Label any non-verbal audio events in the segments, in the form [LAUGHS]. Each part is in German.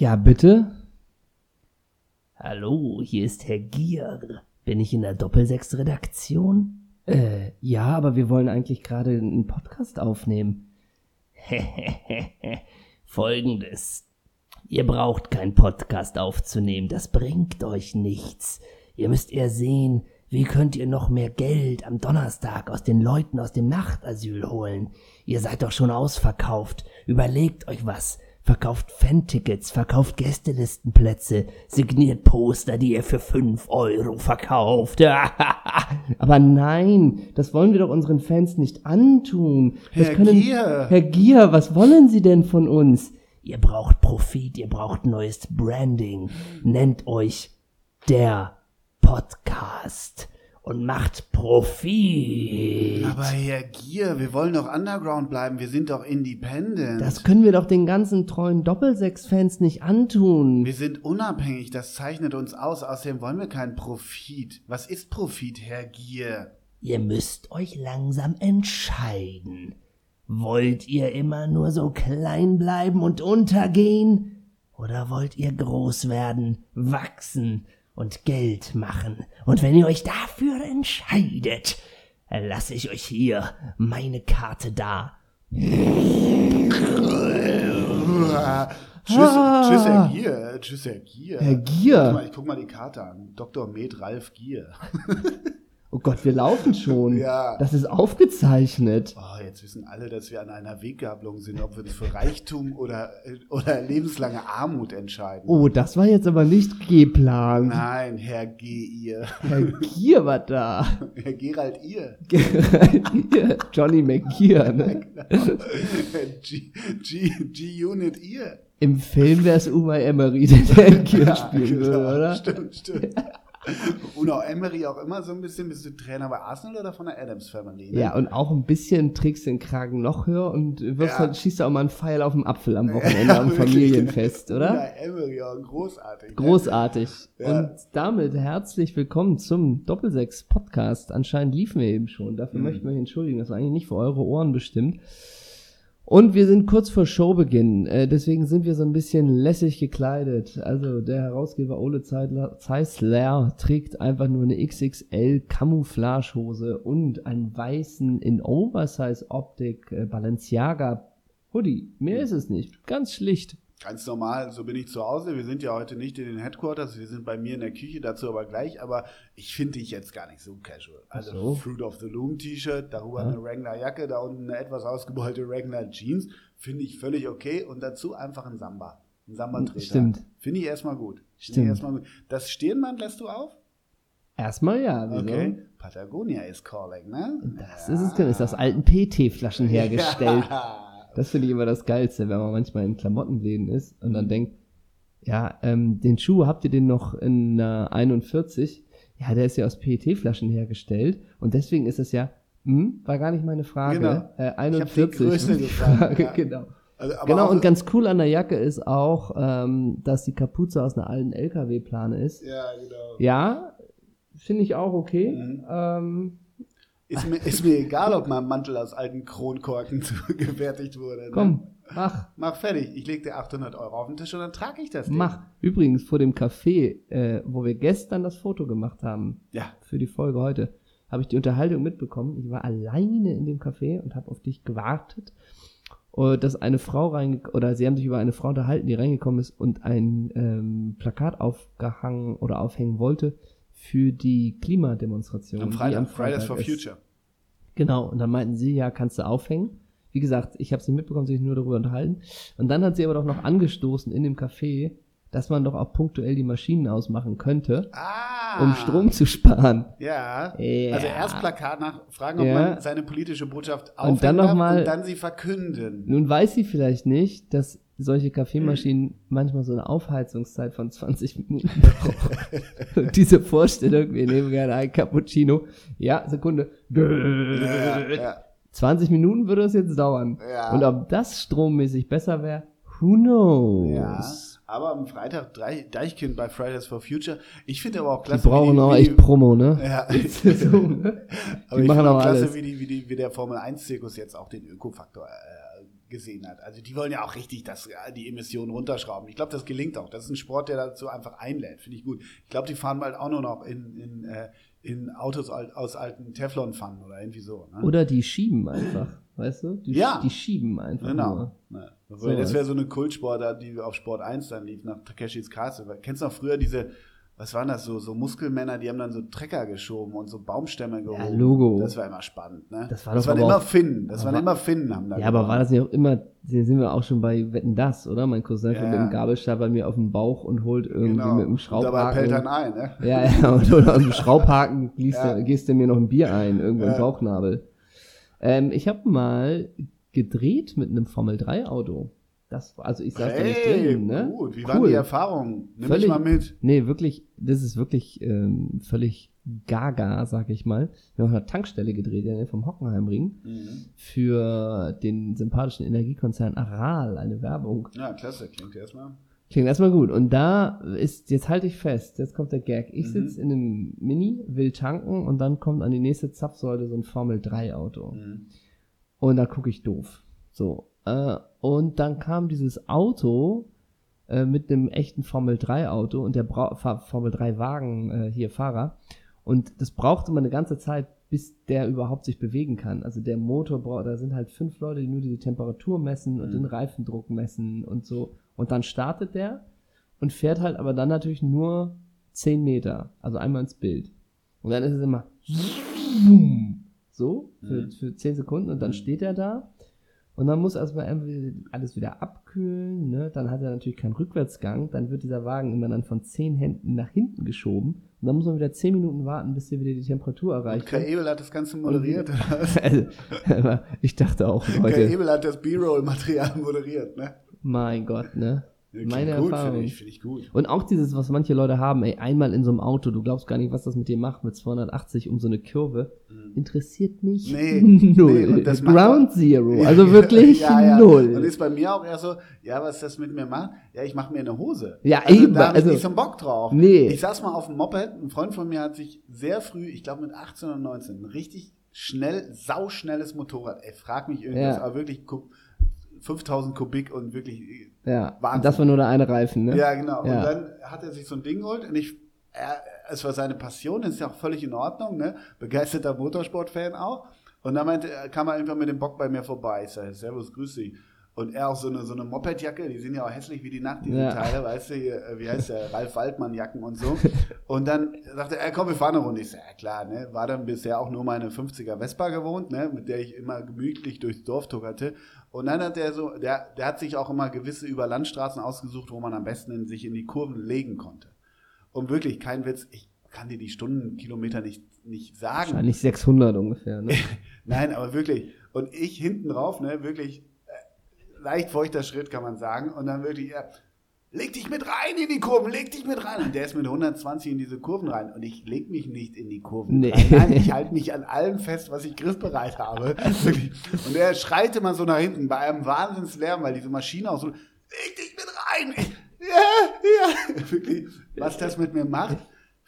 Ja, bitte? Hallo, hier ist Herr Gier. Bin ich in der Doppelsechs-Redaktion? Äh, ja, aber wir wollen eigentlich gerade einen Podcast aufnehmen. [LAUGHS] Folgendes. Ihr braucht keinen Podcast aufzunehmen, das bringt euch nichts. Ihr müsst eher sehen, wie könnt ihr noch mehr Geld am Donnerstag aus den Leuten aus dem Nachtasyl holen? Ihr seid doch schon ausverkauft. Überlegt euch was. Verkauft Fan-Tickets, verkauft Gästelistenplätze, signiert Poster, die ihr für fünf Euro verkauft. [LAUGHS] Aber nein, das wollen wir doch unseren Fans nicht antun. Das Herr können, Gier. Herr Gier, was wollen Sie denn von uns? Ihr braucht Profit, ihr braucht neues Branding. Nennt euch der Podcast und macht Profit. Aber Herr Gier, wir wollen doch Underground bleiben. Wir sind doch independent. Das können wir doch den ganzen treuen Doppelsechs-Fans nicht antun. wir sind unabhängig. Das zeichnet uns aus. Außerdem wollen wir keinen Profit. Was ist Profit, Herr Gier? Ihr müsst euch langsam entscheiden. Wollt ihr immer nur so klein bleiben und untergehen? Oder wollt ihr groß werden, wachsen und Geld machen? Und wenn ihr euch dafür entscheidet, lasse ich euch hier meine Karte da. Tschüss, tschüss, Herr Gier. Tschüss, Herr Gier. Ah. Herr Guck Gier. mal, ich guck mal die Karte an. Dr. Med Ralf Gier. [LAUGHS] Oh Gott, wir laufen schon. [LAUGHS] Ja. Das ist aufgezeichnet. Oh, jetzt wissen alle, dass wir an einer Weggabelung sind, ob wir uns für Reichtum oder, oder lebenslange Armut entscheiden. Oh, das war jetzt aber nicht geplant. Nein, Herr G. Ihr. Herr Gier war da. [LAUGHS] Herr Gerald Ihr. [LAUGHS] Johnny McGear, ne? G-Unit Ihr. Im Film wäre es Uma Emery, der Herr Gier spielen genau. würde, oder? Stimmt, stimmt. [LAUGHS] Unau Emery auch immer so ein bisschen. Bist du Trainer bei Arsenal oder von der Adams Family? Ne? Ja, und auch ein bisschen trägst den Kragen noch höher und wirfst Ja. halt, schießt auch mal einen Pfeil auf den Apfel am Wochenende am [LAUGHS] wirklich. Familienfest, oder? Unau Emery, auch großartig. ne? Großartig. Ja. Und damit herzlich willkommen zum Doppelsechs Podcast. Anscheinend liefen wir eben schon. Dafür Mhm. möchten wir euch entschuldigen. Das war eigentlich nicht für eure Ohren bestimmt. Und wir sind kurz vor Showbeginn. Äh, deswegen sind wir so ein bisschen lässig gekleidet. Also der Herausgeber Ole Zeisler trägt einfach nur eine XXL Camouflagehose und einen weißen in Oversize Optik äh, Balenciaga Hoodie. Mehr ist es nicht. Ganz schlicht. Ganz normal, so bin ich zu Hause. Wir sind ja heute nicht in den Headquarters, wir sind bei mir in der Küche, dazu aber gleich. Aber ich finde dich jetzt gar nicht so casual. Also so. Fruit of the Loom T-Shirt, darüber Ja. eine Wrangler Jacke, da unten eine etwas ausgebeulte Wrangler Jeans, finde ich völlig okay. Und dazu einfach ein Samba. Ein Samba-Treter. Stimmt. Finde ich erstmal gut. Stimmt. Ich erstmal gut. Das Stirnband lässt du auf? Erstmal ja. wieso? Okay. Patagonia is calling, ne? Das ist es, ist aus alten PT-Flaschen [LAUGHS] hergestellt. Ja. Das finde ich immer das Geilste, wenn man manchmal in Klamottenläden ist und dann denkt, ja, ähm, den Schuh habt ihr den noch in einer 41? Ja, der ist ja aus PET-Flaschen hergestellt und deswegen ist es ja, hm, war gar nicht meine Frage. Genau. Äh, die 41 Größe war [LAUGHS] die gefragt, Frage, ja. genau. Also, Genau, und ganz cool an der Jacke ist auch, ähm, dass die Kapuze aus einer alten LKW-Plane ist. Ja, genau. Ja, finde ich auch okay. Mhm. Ähm, Ist mir, ist mir egal, ob mein Mantel aus alten Kronkorken [LAUGHS] gefertigt wurde. Ne? komm, mach. Mach fertig. Ich leg dir 800 Euro auf den Tisch und dann trage ich das Ding. Mach. Übrigens, vor dem Café, äh, wo wir gestern das Foto gemacht haben, Ja. für die Folge heute, habe ich die Unterhaltung mitbekommen. Ich war alleine in dem Café und habe auf dich gewartet. Und dass eine Frau reingekommen, oder sie haben sich über eine Frau unterhalten, die reingekommen ist und ein ähm, Plakat aufgehangen oder aufhängen wollte für die Klimademonstration. Am Freitag. Fridays for ist. Future. Genau, und dann meinten sie, ja, kannst du aufhängen. Wie gesagt, ich habe es nicht mitbekommen, sich nur darüber unterhalten. Und dann hat sie aber doch noch angestoßen in dem Café, dass man doch auch punktuell die Maschinen ausmachen könnte, Ah. um Strom zu sparen. Ja. Ja. Also erst Plakat nachfragen, ob Ja. man seine politische Botschaft aufhängen Und dann noch mal- und dann sie verkünden. Nun weiß sie vielleicht nicht, dass solche Kaffeemaschinen manchmal so eine Aufheizungszeit von 20 Minuten [LAUGHS] brauchen. Diese Vorstellung, wir nehmen gerne ein Cappuccino. Ja, Sekunde. Ja, ja. 20 Minuten würde das jetzt dauern. Ja. Und ob das strommäßig besser wäre, who knows? Ja, aber am Freitag Drei- Deichkind bei Fridays for Future. Ich finde aber auch Die klasse, brauchen wie auch echt Promo, ne? Ja. [LAUGHS] so, ne? Aber Die ich machen auch klasse, alles. wie, die, wie, die, wie der Formel 1-Zirkus jetzt auch den Ökofaktor äh, gesehen hat. Also die wollen ja auch richtig das, ja, die Emissionen runterschrauben. Ich glaube, das gelingt auch. Das ist ein Sport, der dazu einfach einlädt. Finde ich gut. Ich glaube, die fahren bald auch nur noch in, in, äh, in Autos aus alten Teflon-Pfannen oder irgendwie so. Ne? Oder die schieben einfach, weißt du? Die, Ja. die schieben einfach Genau. nur. Ne. Das So wäre so eine Kultsportart, die auf Sport 1 dann lief, nach Takeshis Castle. Kennst du noch früher diese, was waren das, so, so Muskelmänner, die haben dann so Trecker geschoben und so Baumstämme gehoben. Logo. Das war immer spannend, ne? Das war doch waren aber immer Finnen. Das waren aber- immer Finnen, haben da Ja, aber gewonnen. war das nicht auch immer, sind wir auch schon bei Wetten das, oder? Mein Cousin Ja, kommt mit ja. dem Gabelstab bei mir auf den Bauch und holt irgendwie genau. mit dem Und dabei pellt Schraubhaken. dann ein, ne? Ja, ja, [LAUGHS] und oder aus dem Schraubhaken gießt, Ja. gehst du mir noch ein Bier ein, irgendwo im Ja. Bauchnabel. Ähm, ich habe mal gedreht mit einem Formel-3-Auto. Das also ich saß da nicht Hey, drin, ne? gut. Wie Cool. waren die Erfahrungen? Nimm Völlig- mich mal mit. Nee, wirklich, das ist wirklich ähm, völlig gaga, sag ich mal. Wir haben auf einer Tankstelle gedreht, ja, vom Hockenheimring, Mhm. für den sympathischen Energiekonzern Aral, eine Werbung. Ja, klasse. Klingt erstmal. Klingt erstmal gut. Und da ist, jetzt halte ich fest, jetzt kommt der Gag. Ich Mhm. sitze in einem Mini, will tanken und dann kommt an die nächste Zapfsäule so ein Formel-3-Auto. Mhm. Und da gucke ich doof. So. Äh, und dann kam dieses Auto äh, mit einem echten Formel-3-Auto und der Bra Fa- Formel-3-Wagen äh, hier Fahrer. Und das brauchte man eine ganze Zeit, bis der überhaupt sich bewegen kann. Also der Motor braucht, da sind halt fünf Leute, die nur die Temperatur messen und Mhm. den Reifendruck messen und so. Und dann startet der und fährt halt aber dann natürlich nur 10 Meter, also einmal ins Bild. Und dann ist es immer [LAUGHS] so für, Mhm. für 10 Sekunden und dann steht er da und dann muss erstmal alles wieder abkühlen, ne? dann hat er natürlich keinen Rückwärtsgang, dann wird dieser Wagen immer dann von 10 Händen nach hinten geschoben und dann muss man wieder 10 Minuten warten, bis er wieder die Temperatur erreicht. Kai Ebel hat das Ganze moderiert. [LAUGHS] also, ich dachte auch, Kai Leute, Ebel hat das B-Roll-Material [LAUGHS] moderiert, ne? mein Gott, ne? Meine gut, Erfahrung. Finde ich, finde ich gut. Und auch dieses, was manche Leute haben, ey, einmal in so einem Auto, du glaubst gar nicht, was das mit dir macht, mit 280 um so eine Kurve, interessiert mich Nee, [LAUGHS] null. nee, Ground auch- Zero, [LAUGHS] also wirklich ja, ja. null. Und ist bei mir auch eher so, ja, was das mit mir macht? Ja, ich mache mir eine Hose. Ja, also, eben, Da habe ich also- nicht so einen Bock drauf. Nee. Ich saß mal auf dem Moped, ein Freund von mir hat sich sehr früh, ich glaube mit 18 oder 19, ein richtig schnell, sauschnelles Motorrad. Ey, frag mich irgendwas, Ja. aber wirklich Kub- 5000 Kubik und wirklich ja, Wahnsinn. das war nur der eine Reifen, ne? Ja, genau. Ja. Und dann hat er sich so ein Ding geholt und ich, er, es war seine Passion, das ist ja auch völlig in Ordnung, ne? Begeisterter Motorsportfan auch. Und dann meinte, er, kam er irgendwann mit dem Bock bei mir vorbei. Ich sage, Servus, grüß dich. Und er auch so eine, so eine Mopedjacke, die sind ja auch hässlich wie die Nacht, diese Ja. Teile, weißt du, äh, wie heißt der, Ralf Waldmann-Jacken und so. [LAUGHS] Und dann sagte er, komm, wir fahren eine Runde. Ich sage, ja klar, ne, war dann bisher auch nur meine 50er Vespa gewohnt, ne, mit der ich immer gemütlich durchs Dorf tuckerte. Und dann hat der so, der, der hat sich auch immer gewisse Überlandstraßen ausgesucht, wo man am besten in, sich in die Kurven legen konnte. Und wirklich, kein Witz, ich kann dir die Stundenkilometer nicht, nicht sagen. Wahrscheinlich 600 ungefähr, ne? [LAUGHS] Nein, aber wirklich. Und ich hinten drauf, ne, wirklich leicht feuchter Schritt, kann man sagen. Und dann wirklich, ja, leg dich mit rein in die Kurven, leg dich mit rein. Und der ist mit 120 in diese Kurven rein. Und ich leg mich nicht in die Kurven Nee. rein. Nein, ich halte mich an allem fest, was ich griffbereit habe. [LAUGHS] Und er schreit immer so nach hinten bei einem Wahnsinnslärm, weil diese Maschine auch so, leg dich mit rein. Ich, ja, ja. Wirklich, was das mit mir macht.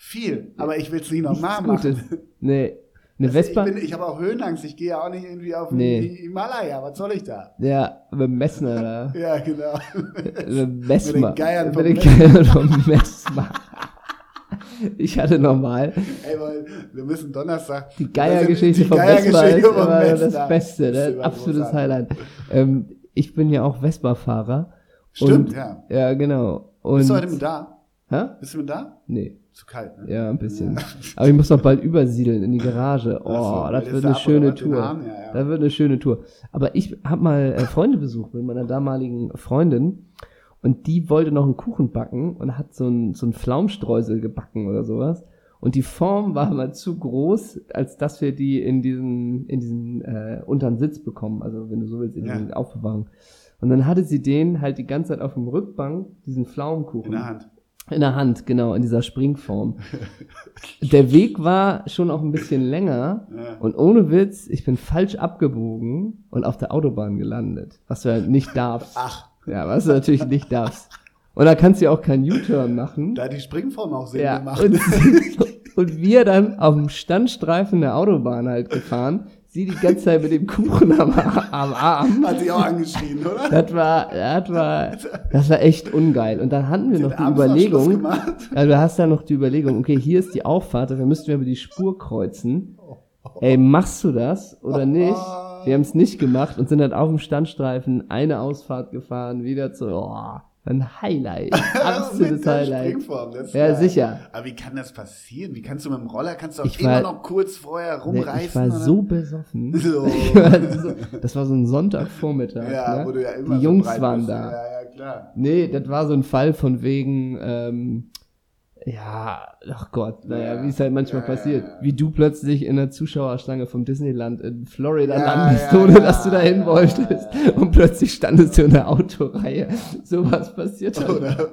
Viel, aber ich will es nicht nochmal machen. Gutes. Nee. Eine Also Vespa? Ich, bin- ich habe auch Höhenangst. Ich gehe ja auch nicht irgendwie auf den Nee. Himalaya. Was soll ich da? ja, mit dem Messner [LAUGHS] da. Ja, genau. Mit dem Messmer. Mit den Geiern Mit vom den Messmer. Geiern vom Messmer. Ich hatte normal Ey, weil wir müssen Donnerstag. die Geiergeschichte vom Vespa ist Geiergeschichte vom immer Messner. das Beste, Das ist ne? immer absolutes großartig. Highlight. Ähm, ich bin ja auch Vespa-Fahrer. Stimmt, und, ja. Ja, genau. Und, Bist du heute mit da? Hä? Bist du mit da? Nee. Zu kalt, ne? Ja, ein bisschen. Aber ich muss noch bald übersiedeln in die Garage. Oh, Ach so, das wird eine schöne Tour. Ja, ja. Das wird eine schöne Tour. Aber ich habe mal äh, Freunde besucht mit meiner damaligen Freundin und die wollte noch einen Kuchen backen und hat so ein, so ein Pflaumstreusel gebacken oder sowas. Und die Form war mal zu groß, als dass wir die in diesen, in diesen äh, unteren Sitz bekommen. Also wenn du so willst, in Ja. die Aufbewahrung. Und dann hatte sie den halt die ganze Zeit auf dem Rückbank, diesen Pflaumenkuchen. In der Hand. In der Hand, genau, in dieser Springform. Der Weg war schon auch ein bisschen länger Ja. und ohne Witz, ich bin falsch abgebogen und auf der Autobahn gelandet, was du halt nicht darfst. Ach, Ja, was du natürlich nicht darfst. Und da kannst du ja auch keinen U-Turn machen. da die Springform auch Sinn Ja, gemacht. und, [LAUGHS] und wir dann auf dem Standstreifen der Autobahn halt gefahren, sie die ganze Zeit mit dem Kuchen am, am Arm. Hat sich auch angeschrien, oder? Das war, das war, das war echt ungeil. Und dann hatten wir Sie noch die Überlegung, also du hast ja noch die Überlegung, okay, hier ist die Auffahrt, dafür müssten wir über die Spur kreuzen. Ey, machst du das oder nicht? Wir haben es nicht gemacht und sind dann auf dem Standstreifen eine Ausfahrt gefahren, wieder zu, oh, ein Highlight, [LAUGHS] absolutes Highlight. Ja, sicher. Aber wie kann das passieren? Wie kannst du mit dem Roller, kannst du auch Ich immer war- noch kurz vorher Nee, rumreißen? ich war oder? so besoffen. [LAUGHS] So. [LAUGHS] War so, das war so ein Sonntagvormittag. Ja, ne? wo du ja immer Die so Jungs waren bist. da. Ja, ja, klar. Nee, das war so ein Fall von wegen, ähm, ja, ach Gott, naja, Ja, wie es halt manchmal ja, passiert. ja. Wie du plötzlich in der Zuschauerschlange vom Disneyland in Florida landest, ohne dass du dahin ja, wolltest. Und plötzlich standest du in der Autoreihe. Sowas passiert dann. Oder?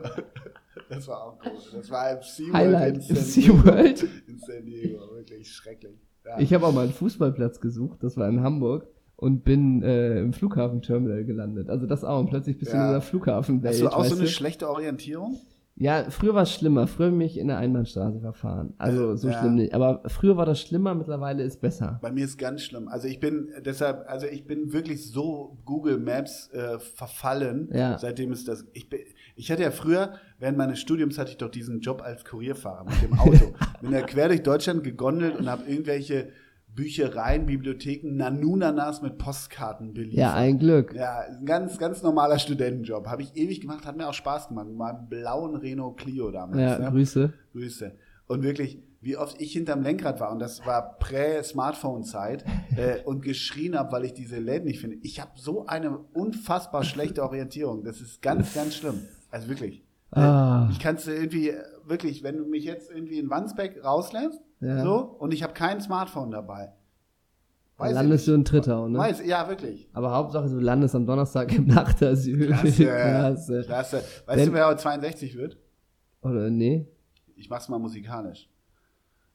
Das war auch cool. Das war im SeaWorld Highlight in SeaWorld. In San Diego, wirklich schrecklich. Ich habe auch mal einen Fußballplatz gesucht, das war in Hamburg. Und bin äh, im Flughafenterminal gelandet. Also das auch. Und plötzlich bist du Ja. in dieser Flughafenwelt. Hast du auch so eine du? schlechte Orientierung? Ja, früher war es schlimmer. Früher bin ich in der Einbahnstraße verfahren. Also so Ja. schlimm nicht. Aber früher war das schlimmer, mittlerweile ist besser. Bei mir ist ganz schlimm. Also ich bin deshalb, also ich bin wirklich so Google Maps äh, verfallen, Ja. seitdem es das. Ich, bin, ich hatte ja früher, während meines Studiums hatte ich doch diesen Job als Kurierfahrer mit dem Auto. [LAUGHS] bin ja quer durch Deutschland gegondelt und habe irgendwelche Büchereien, Bibliotheken, Nanunanas mit Postkarten beliefert. Ja, ein Glück. Ja, ein ganz, ganz normaler Studentenjob. Habe ich ewig gemacht, hat mir auch Spaß gemacht. Mit meinem blauen Renault Clio damals. Ja, ne? Grüße. Grüße. Und wirklich, wie oft ich hinterm Lenkrad war, und das war Prä-Smartphone-Zeit, [LAUGHS] äh, und geschrien habe, weil ich diese Läden nicht finde. Ich habe so eine unfassbar schlechte Orientierung. Das ist ganz, ganz schlimm. Also wirklich. Ah. Ich kannst du irgendwie, äh, wirklich, wenn du mich jetzt irgendwie in Wandsbeck rauslässt, Ja. so, und ich habe kein Smartphone dabei. Ich landest du in Trittau, ne? Weiß, ja, wirklich. Aber Hauptsache, du landest am Donnerstag im Nachtasyl. Klasse. [LAUGHS] Klasse. Klasse. Weißt Wenn- du, wer heute 62 wird? Oder nee? Ich mach's mal musikalisch.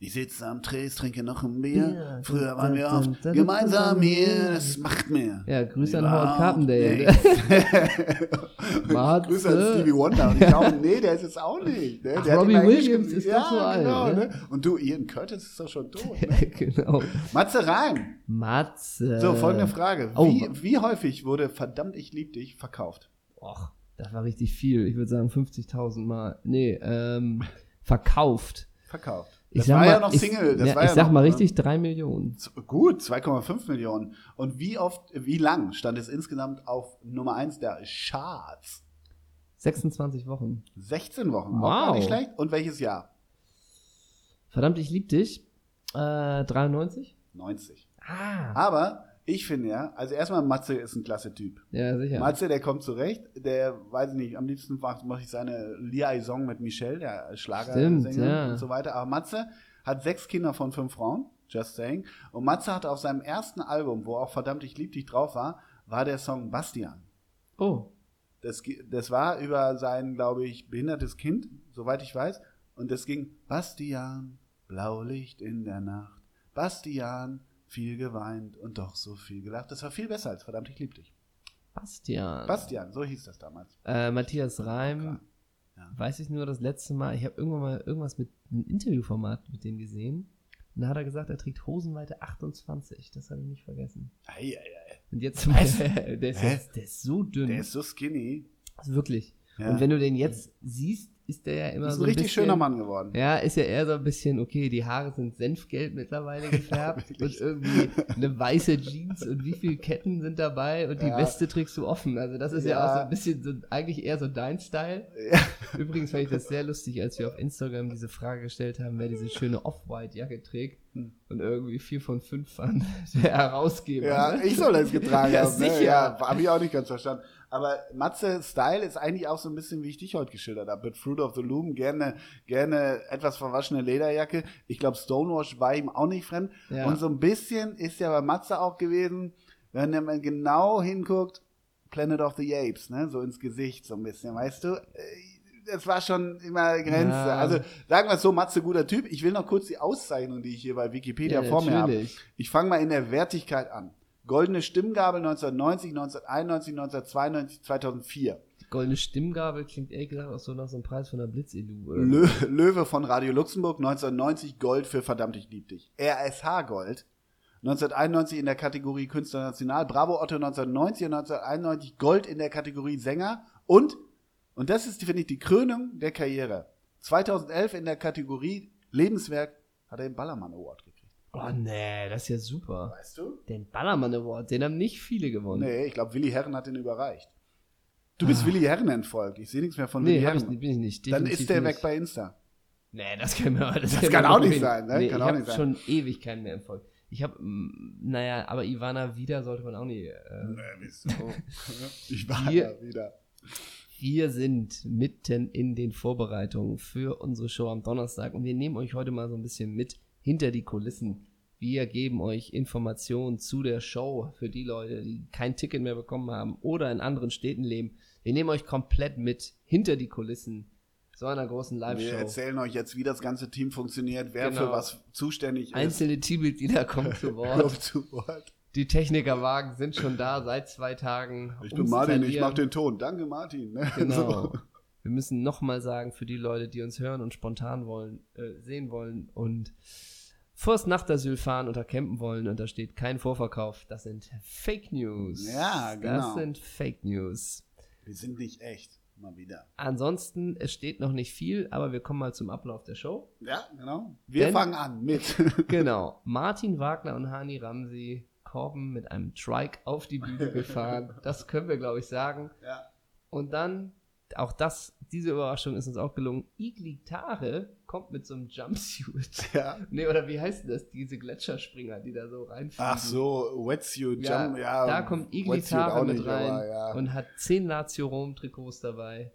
Ich sitze am Tresen, trinke noch ein Bier. Bier. Früher waren wir oft gemeinsam hier. Das macht mir. Ja, Grüße an Howard Carpendale. [LAUGHS] Grüße an Stevie Wonder. Und ich glaube, nee, der ist es auch nicht. Ne? Ach, Robbie Williams ist ja, doch so alt, Genau, ne? ne? Und du, Ian Curtis ist doch schon tot. Ne? [LAUGHS] genau. Matze rein. Matze. So, folgende Frage. oh. Wie, wie häufig wurde Verdammt, ich lieb dich verkauft? Och, das war richtig viel. Ich würde sagen 50.000 Mal. Nee, ähm, verkauft. Verkauft. Ich Das sag war mal, ja noch Single. Das ja, war ich ja sag noch, mal ne? richtig, drei Millionen. Gut, 2,5 Millionen. Und wie oft, wie lang stand es insgesamt auf Nummer 1 der Charts? 26 Wochen. 16 Wochen. Auch Wow. gar nicht schlecht. Und welches Jahr? Verdammt, ich lieb dich. Äh, 93? 90. Ah. Aber ich finde ja, also erstmal Matze ist ein klasse Typ. Ja, sicher. Matze, der kommt zurecht. Der, weiß ich nicht, am liebsten mache mach ich seine Liaison mit Michelle, der Schlagersänger Stimmt, ja. und so weiter. Aber Matze hat sechs Kinder von fünf Frauen. Just saying. Und Matze hatte auf seinem ersten Album, wo auch Verdammt, ich lieb dich drauf war, war der Song Bastian. Oh. Das, das war über sein, glaube ich, behindertes Kind, soweit ich weiß. Und das ging Bastian, Blaulicht in der Nacht. Bastian, viel geweint und doch so viel gelacht. Das war viel besser als verdammt, ich lieb dich. Bastian. Bastian, so hieß das damals. Äh, Matthias Reim. Ja. weiß ich nur das letzte Mal, ich habe irgendwann mal irgendwas mit einem Interviewformat mit dem gesehen. Und da hat er gesagt, er trägt Hosenweite 28. Das habe ich nicht vergessen. Ei, ei, ei. Und jetzt, der, ist jetzt, der ist so dünn. Der ist so skinny. Also wirklich. Ja. Und wenn du den jetzt siehst, ist der ja immer ist so ein richtig bisschen, schöner Mann geworden. Ja, ist ja eher so ein bisschen, okay, die Haare sind senfgelb mittlerweile [LAUGHS] gefärbt und wirklich. irgendwie eine weiße Jeans und wie viele Ketten sind dabei und die Ja. Weste trägst du offen. Also das ist ja, Ja. auch so ein bisschen so, eigentlich eher so dein Style. Ja. Übrigens fand ich das sehr lustig, als wir auf Instagram diese Frage gestellt haben, wer diese schöne Off-White-Jacke trägt. Und irgendwie vier von fünf waren [LAUGHS] der Herausgeber. Ja, ne? ich soll das getragen Ja, haben. Ne? sicher. Ja, habe ich auch nicht ganz verstanden. Aber Matze Style ist eigentlich auch so ein bisschen, wie ich dich heute geschildert habe. Mit Fruit of the Loom, gerne, gerne etwas verwaschene Lederjacke. Ich glaube, Stonewash war ihm auch nicht fremd. Ja. Und so ein bisschen ist ja bei Matze auch gewesen, wenn man genau hinguckt, Planet of the Apes, ne? So ins Gesicht so ein bisschen, weißt du? Das war schon immer Grenze. Ja. Also sagen wir es so, Matze, guter Typ. Ich will noch kurz die Auszeichnung, die ich hier bei Wikipedia Ja, vor mir habe. Ich fange mal in der Wertigkeit an. Goldene Stimmgabel 1990, 1991, 1992, 2004. Goldene Stimmgabel klingt ehrlich gesagt auch so nach so einem Preis von der Blitzilu. Lö Löwe von Radio Luxemburg 1990 Gold für Verdammt, ich lieb dich. RSH Gold 1991 in der Kategorie Künstler National, Bravo Otto 1990 und 1991 Gold in der Kategorie Sänger und, und das ist, finde ich, die Krönung der Karriere. 2011 in der Kategorie Lebenswerk hat er den Ballermann Award gekriegt. Oh nee, das ist ja super. Weißt du? Den Ballermann Award, den haben nicht viele gewonnen. Nee, ich glaube, Willi Herren hat den überreicht. Du bist Willi Herren entfolgt. Ich sehe nichts mehr von Willi Ah. Nee, ich, Herren. nicht- bin ich nicht. Dann definitiv ist der nicht. weg bei Insta. Nee, das kann, mir, das Das kann noch auch nicht sein, ne? Nee, Kann ich auch habe nicht sein. schon ewig keinen mehr Erfolg. Ich habe, naja, aber Ivana wieder sollte man auch nie. Äh, wieso? [LAUGHS] ich war Hier- da wieder. Wir sind mitten in den Vorbereitungen für unsere Show am Donnerstag und wir nehmen euch heute mal so ein bisschen mit hinter die Kulissen. Wir geben euch Informationen zu der Show für die Leute, die kein Ticket mehr bekommen haben oder in anderen Städten leben. Wir nehmen euch komplett mit hinter die Kulissen so einer großen Wir Live-Show. erzählen euch jetzt, wie das ganze Team funktioniert, wer Genau. für was zuständig ist. Einzelne Teammitglieder kommen zu [LAUGHS] Wort. Kommt zu Wort. Die Technikerwagen sind schon da seit zwei Tagen. Ich bin Martin, ich verlieren. mach den Ton. Danke, Martin. [LAUGHS] Ne? Genau. So. Wir müssen nochmal sagen, für die Leute, die uns hören und spontan wollen, äh, sehen wollen und vors Nachtasyl fahren oder campen wollen und da steht kein Vorverkauf, das sind Fake News. Ja, Das genau. sind Fake News. Wir sind nicht echt. Mal wieder. Ansonsten, es steht noch nicht viel, aber wir kommen mal zum Ablauf der Show. Ja, genau. Wir Denn- fangen an mit. [LAUGHS] [LAUGHS] Genau. Martin Wagner und Hani Ramsi Korben mit einem Trike auf die Bühne [LAUGHS] gefahren. Das können wir, glaube ich, sagen. ja. Und dann, auch das, diese Überraschung ist uns auch gelungen. Iglitare kommt mit so einem Jumpsuit. [LAUGHS] ja. Nee, oder wie heißt das? Diese Gletscherspringer, die da so reinfliegen. Ach so, Wetsuit, Ja, Jump, ja. da kommt Iglitare mit rein aber ja. und hat zehn Lazio Rom Trikots dabei,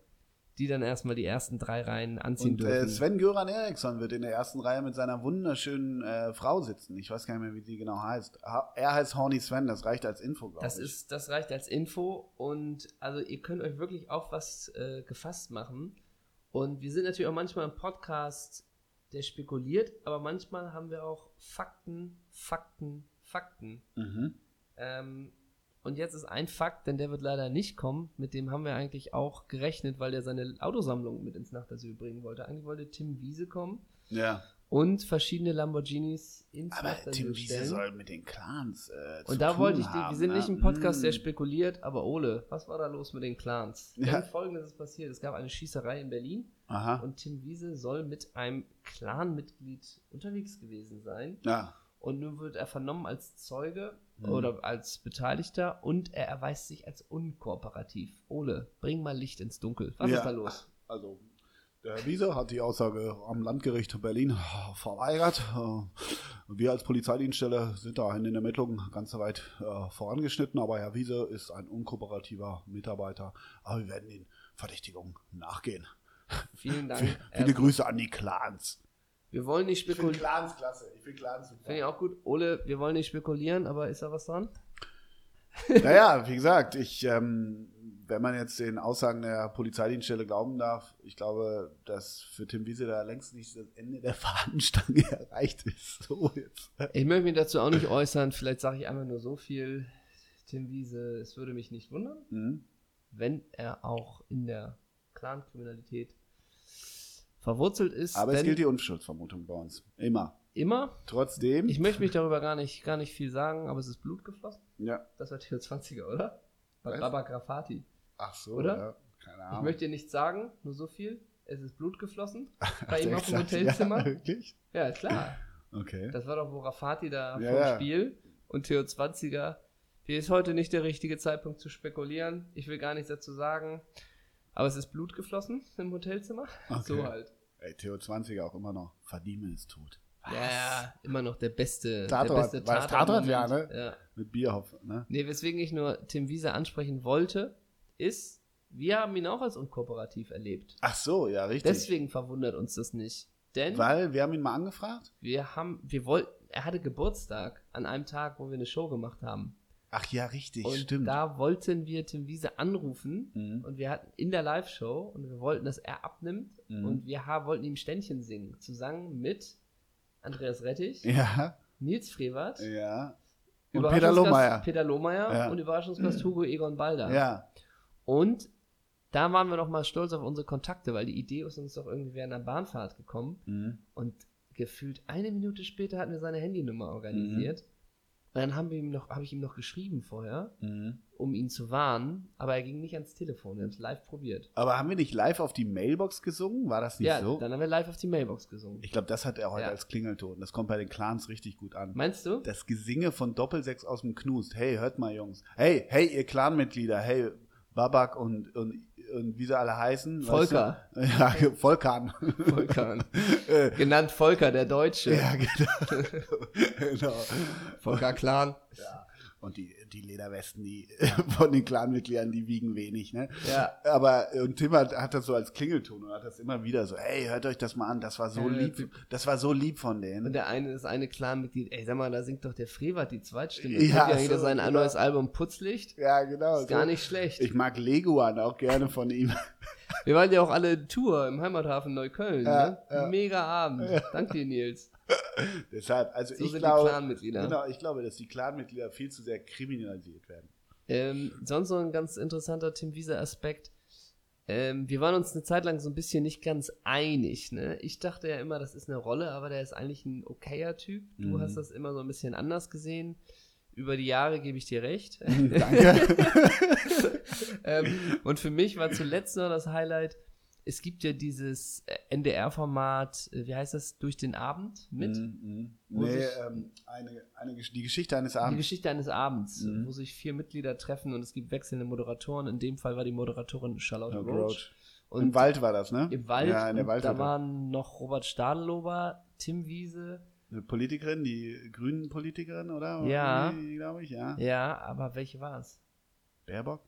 die dann erstmal die ersten drei Reihen anziehen Und äh, dürfen. Sven Göran Eriksson wird in der ersten Reihe mit seiner wunderschönen äh, Frau sitzen. Ich weiß gar nicht mehr, wie sie genau heißt. Ha er heißt Horny Sven, das reicht als Info, glaube Das ich. ist, das reicht als Info und also ihr könnt euch wirklich auf was äh, gefasst machen. Und wir sind natürlich auch manchmal im Podcast, der spekuliert, aber manchmal haben wir auch Fakten, Fakten, Fakten. Mhm. Ähm, und jetzt ist ein Fakt, denn der wird leider nicht kommen. Mit dem haben wir eigentlich auch gerechnet, weil der seine Autosammlung mit ins Nachtasyl bringen wollte. Eigentlich wollte Tim Wiese kommen Ja. und verschiedene Lamborghinis ins Aber Nachtasyl Tim Wiese stellen. soll mit den Clans äh, Und da wollte ich, die, wir sind ne? nicht im Podcast, der Mm. spekuliert, aber Ole, was war da los mit den Clans? Ja. Denn folgendes ist passiert: Es gab eine Schießerei in Berlin Aha. und Tim Wiese soll mit einem Clan-Mitglied unterwegs gewesen sein. Ja. Und nun wird er vernommen als Zeuge Mhm. oder als Beteiligter und er erweist sich als unkooperativ. Ole, bring mal Licht ins Dunkel. Was Ja. ist da los? Also, der Herr Wiese hat die Aussage am Landgericht Berlin verweigert. Äh, Wir als Polizeidienststelle sind da in den Ermittlungen ganz weit äh, vorangeschnitten, aber Herr Wiese ist ein unkooperativer Mitarbeiter. Aber wir werden den Verdächtigungen nachgehen. Vielen [LAUGHS] Dank. Viele. Grüße an die Clans. Wir wollen nicht spekulieren. Clans klasse. Ich finde Clans super. Finde ich auch gut. Ole, wir wollen nicht spekulieren, aber ist da was dran? [LAUGHS] Naja, wie gesagt, ich, ähm, wenn man jetzt den Aussagen der Polizeidienststelle glauben darf, ich glaube, dass für Tim Wiese da längst nicht das Ende der [LAUGHS] Fahnenstange erreicht ist. So. Ich möchte mich dazu auch nicht äußern. Vielleicht sage ich einfach nur so viel. Tim Wiese, es würde mich nicht wundern, Mhm. wenn er auch in der Clankriminalität verwurzelt ist. Aber es gilt die Unschuldsvermutung bei uns. Immer. immer. Trotzdem. Ich möchte mich darüber gar nicht, gar nicht viel sagen, aber es ist Blut geflossen. ja. Das war Theo 20er, oder? Bei? Baba Grafati. Ach so, Oder? Ja. Keine Ich Ahnung. möchte dir nichts sagen, nur so viel. Es ist Blut geflossen. [LAUGHS] Bei ihm auf dem? Hotelzimmer. Ja, [LAUGHS] wirklich? Ja, klar. Okay. Das war doch, wo Rafati da Ja, vom ja. Spiel und Theo 20er. Hier ist heute nicht der richtige Zeitpunkt zu spekulieren. Ich will gar nichts dazu sagen. Aber es ist Blut geflossen im Hotelzimmer. Okay. So halt. Ey, Theo 20er auch immer noch. Verdieme ist tot. Ja, ja, immer noch der beste. Tatort. der beste War das Tatort? Ja, ne? Ja. Mit Bierhopf, ne? Nee, weswegen ich nur Tim Wiese ansprechen wollte, ist, wir haben ihn auch als unkooperativ erlebt. Ach so, ja, richtig. Deswegen verwundert uns das nicht. Denn Weil, wir haben ihn mal angefragt. wir haben, wir wollten, er hatte Geburtstag an einem Tag, wo wir eine Show gemacht haben. Ach ja, richtig, Und stimmt. da wollten wir Tim Wiese anrufen Mhm. und wir hatten in der Live-Show und wir wollten, dass er abnimmt Mhm. und wir wollten ihm Ständchen singen, zusammen mit Andreas Rettich, Ja, Nils Frevert, ja. Und Peter Lohmeier. Peter Lohmeier Ja. und Überraschungsgast [CLEARS THROAT] Hugo Egon Balder. Ja. Und da waren wir noch mal stolz auf unsere Kontakte, weil die Idee ist uns doch irgendwie während einer Bahnfahrt gekommen Mhm. und gefühlt eine Minute später hatten wir seine Handynummer organisiert. Und dann haben wir ihm noch, habe ich ihm noch geschrieben vorher, Mhm. um ihn zu warnen, aber er ging nicht ans Telefon, er hat es live probiert. Aber haben wir nicht live auf die Mailbox gesungen? War das nicht ja, so? dann haben wir live auf die Mailbox gesungen. Ich glaube, das hat er heute Ja. als Klingelton. Das kommt bei den Clans richtig gut an. Meinst du? Das Gesinge von Doppelsechs aus dem Knust. Hey, hört mal, Jungs. Hey, hey, ihr Clanmitglieder. Hey, Babak und, und, und wie sie alle heißen. weißt Volker. Du? [LAUGHS] Ja, Volkan. Volker. [LAUGHS] Äh, Genannt Volker, der Deutsche. ja, genau. [LAUGHS] genau. Volker Clan. Und die, die Lederwesten, die [LAUGHS] von den Clanmitgliedern, die wiegen wenig, ne? Ja. Aber und Tim hat, hat das so als Klingelton und hat das immer wieder so, hey, hört euch das mal an, das war so Ja, lieb, das war so lieb von Und denen. der eine, das eine Clan-Mitglied, ey, sag mal, da singt doch der Frevert die Zweitstimme. Ja, Ja, ja wieder so, sein genau. neues Album Putzlicht. Ja, genau. Ist gar nicht schlecht. Ich mag Leguan auch gerne von ihm. [LAUGHS] Wir waren ja auch alle Tour im Heimathafen Neukölln. Ja, ne? ja. Mega Abend. Dank dir, Nils. [LAUGHS] Deshalb, also So ich glaube, genau, ich glaube, dass die Clanmitglieder viel zu sehr kriminalisiert werden. Ähm, sonst noch ein ganz interessanter Tim Wieser-Aspekt. Ähm, wir waren uns eine Zeit lang so ein bisschen nicht ganz einig. Ne? Ich dachte ja immer, das ist eine Rolle, aber der ist eigentlich ein okayer Typ. Du Mhm. hast das immer so ein bisschen anders gesehen. Über die Jahre gebe ich dir recht. [LAUGHS] Danke. [LAUGHS] ähm, und für mich war zuletzt noch das Highlight, es gibt ja dieses äh, NDR-Format, äh, wie heißt das, durch den Abend mit? Mhm, Wo nee, sich- ähm, eine, eine, die Geschichte eines Die Abends. Geschichte eines Abends, Mhm. wo sich vier Mitglieder treffen und es gibt wechselnde Moderatoren. In dem Fall war die Moderatorin Charlotte Ja, Roach. Und Im Wald war das, ne? Im Wald, Ja, in der Waldhütte. da waren noch Robert Stadelober, Tim Wiese. Eine Politikerin, die grünen Politikerin, oder? Ja. Glaube ich, ja. Ja, aber welche war es? Baerbock?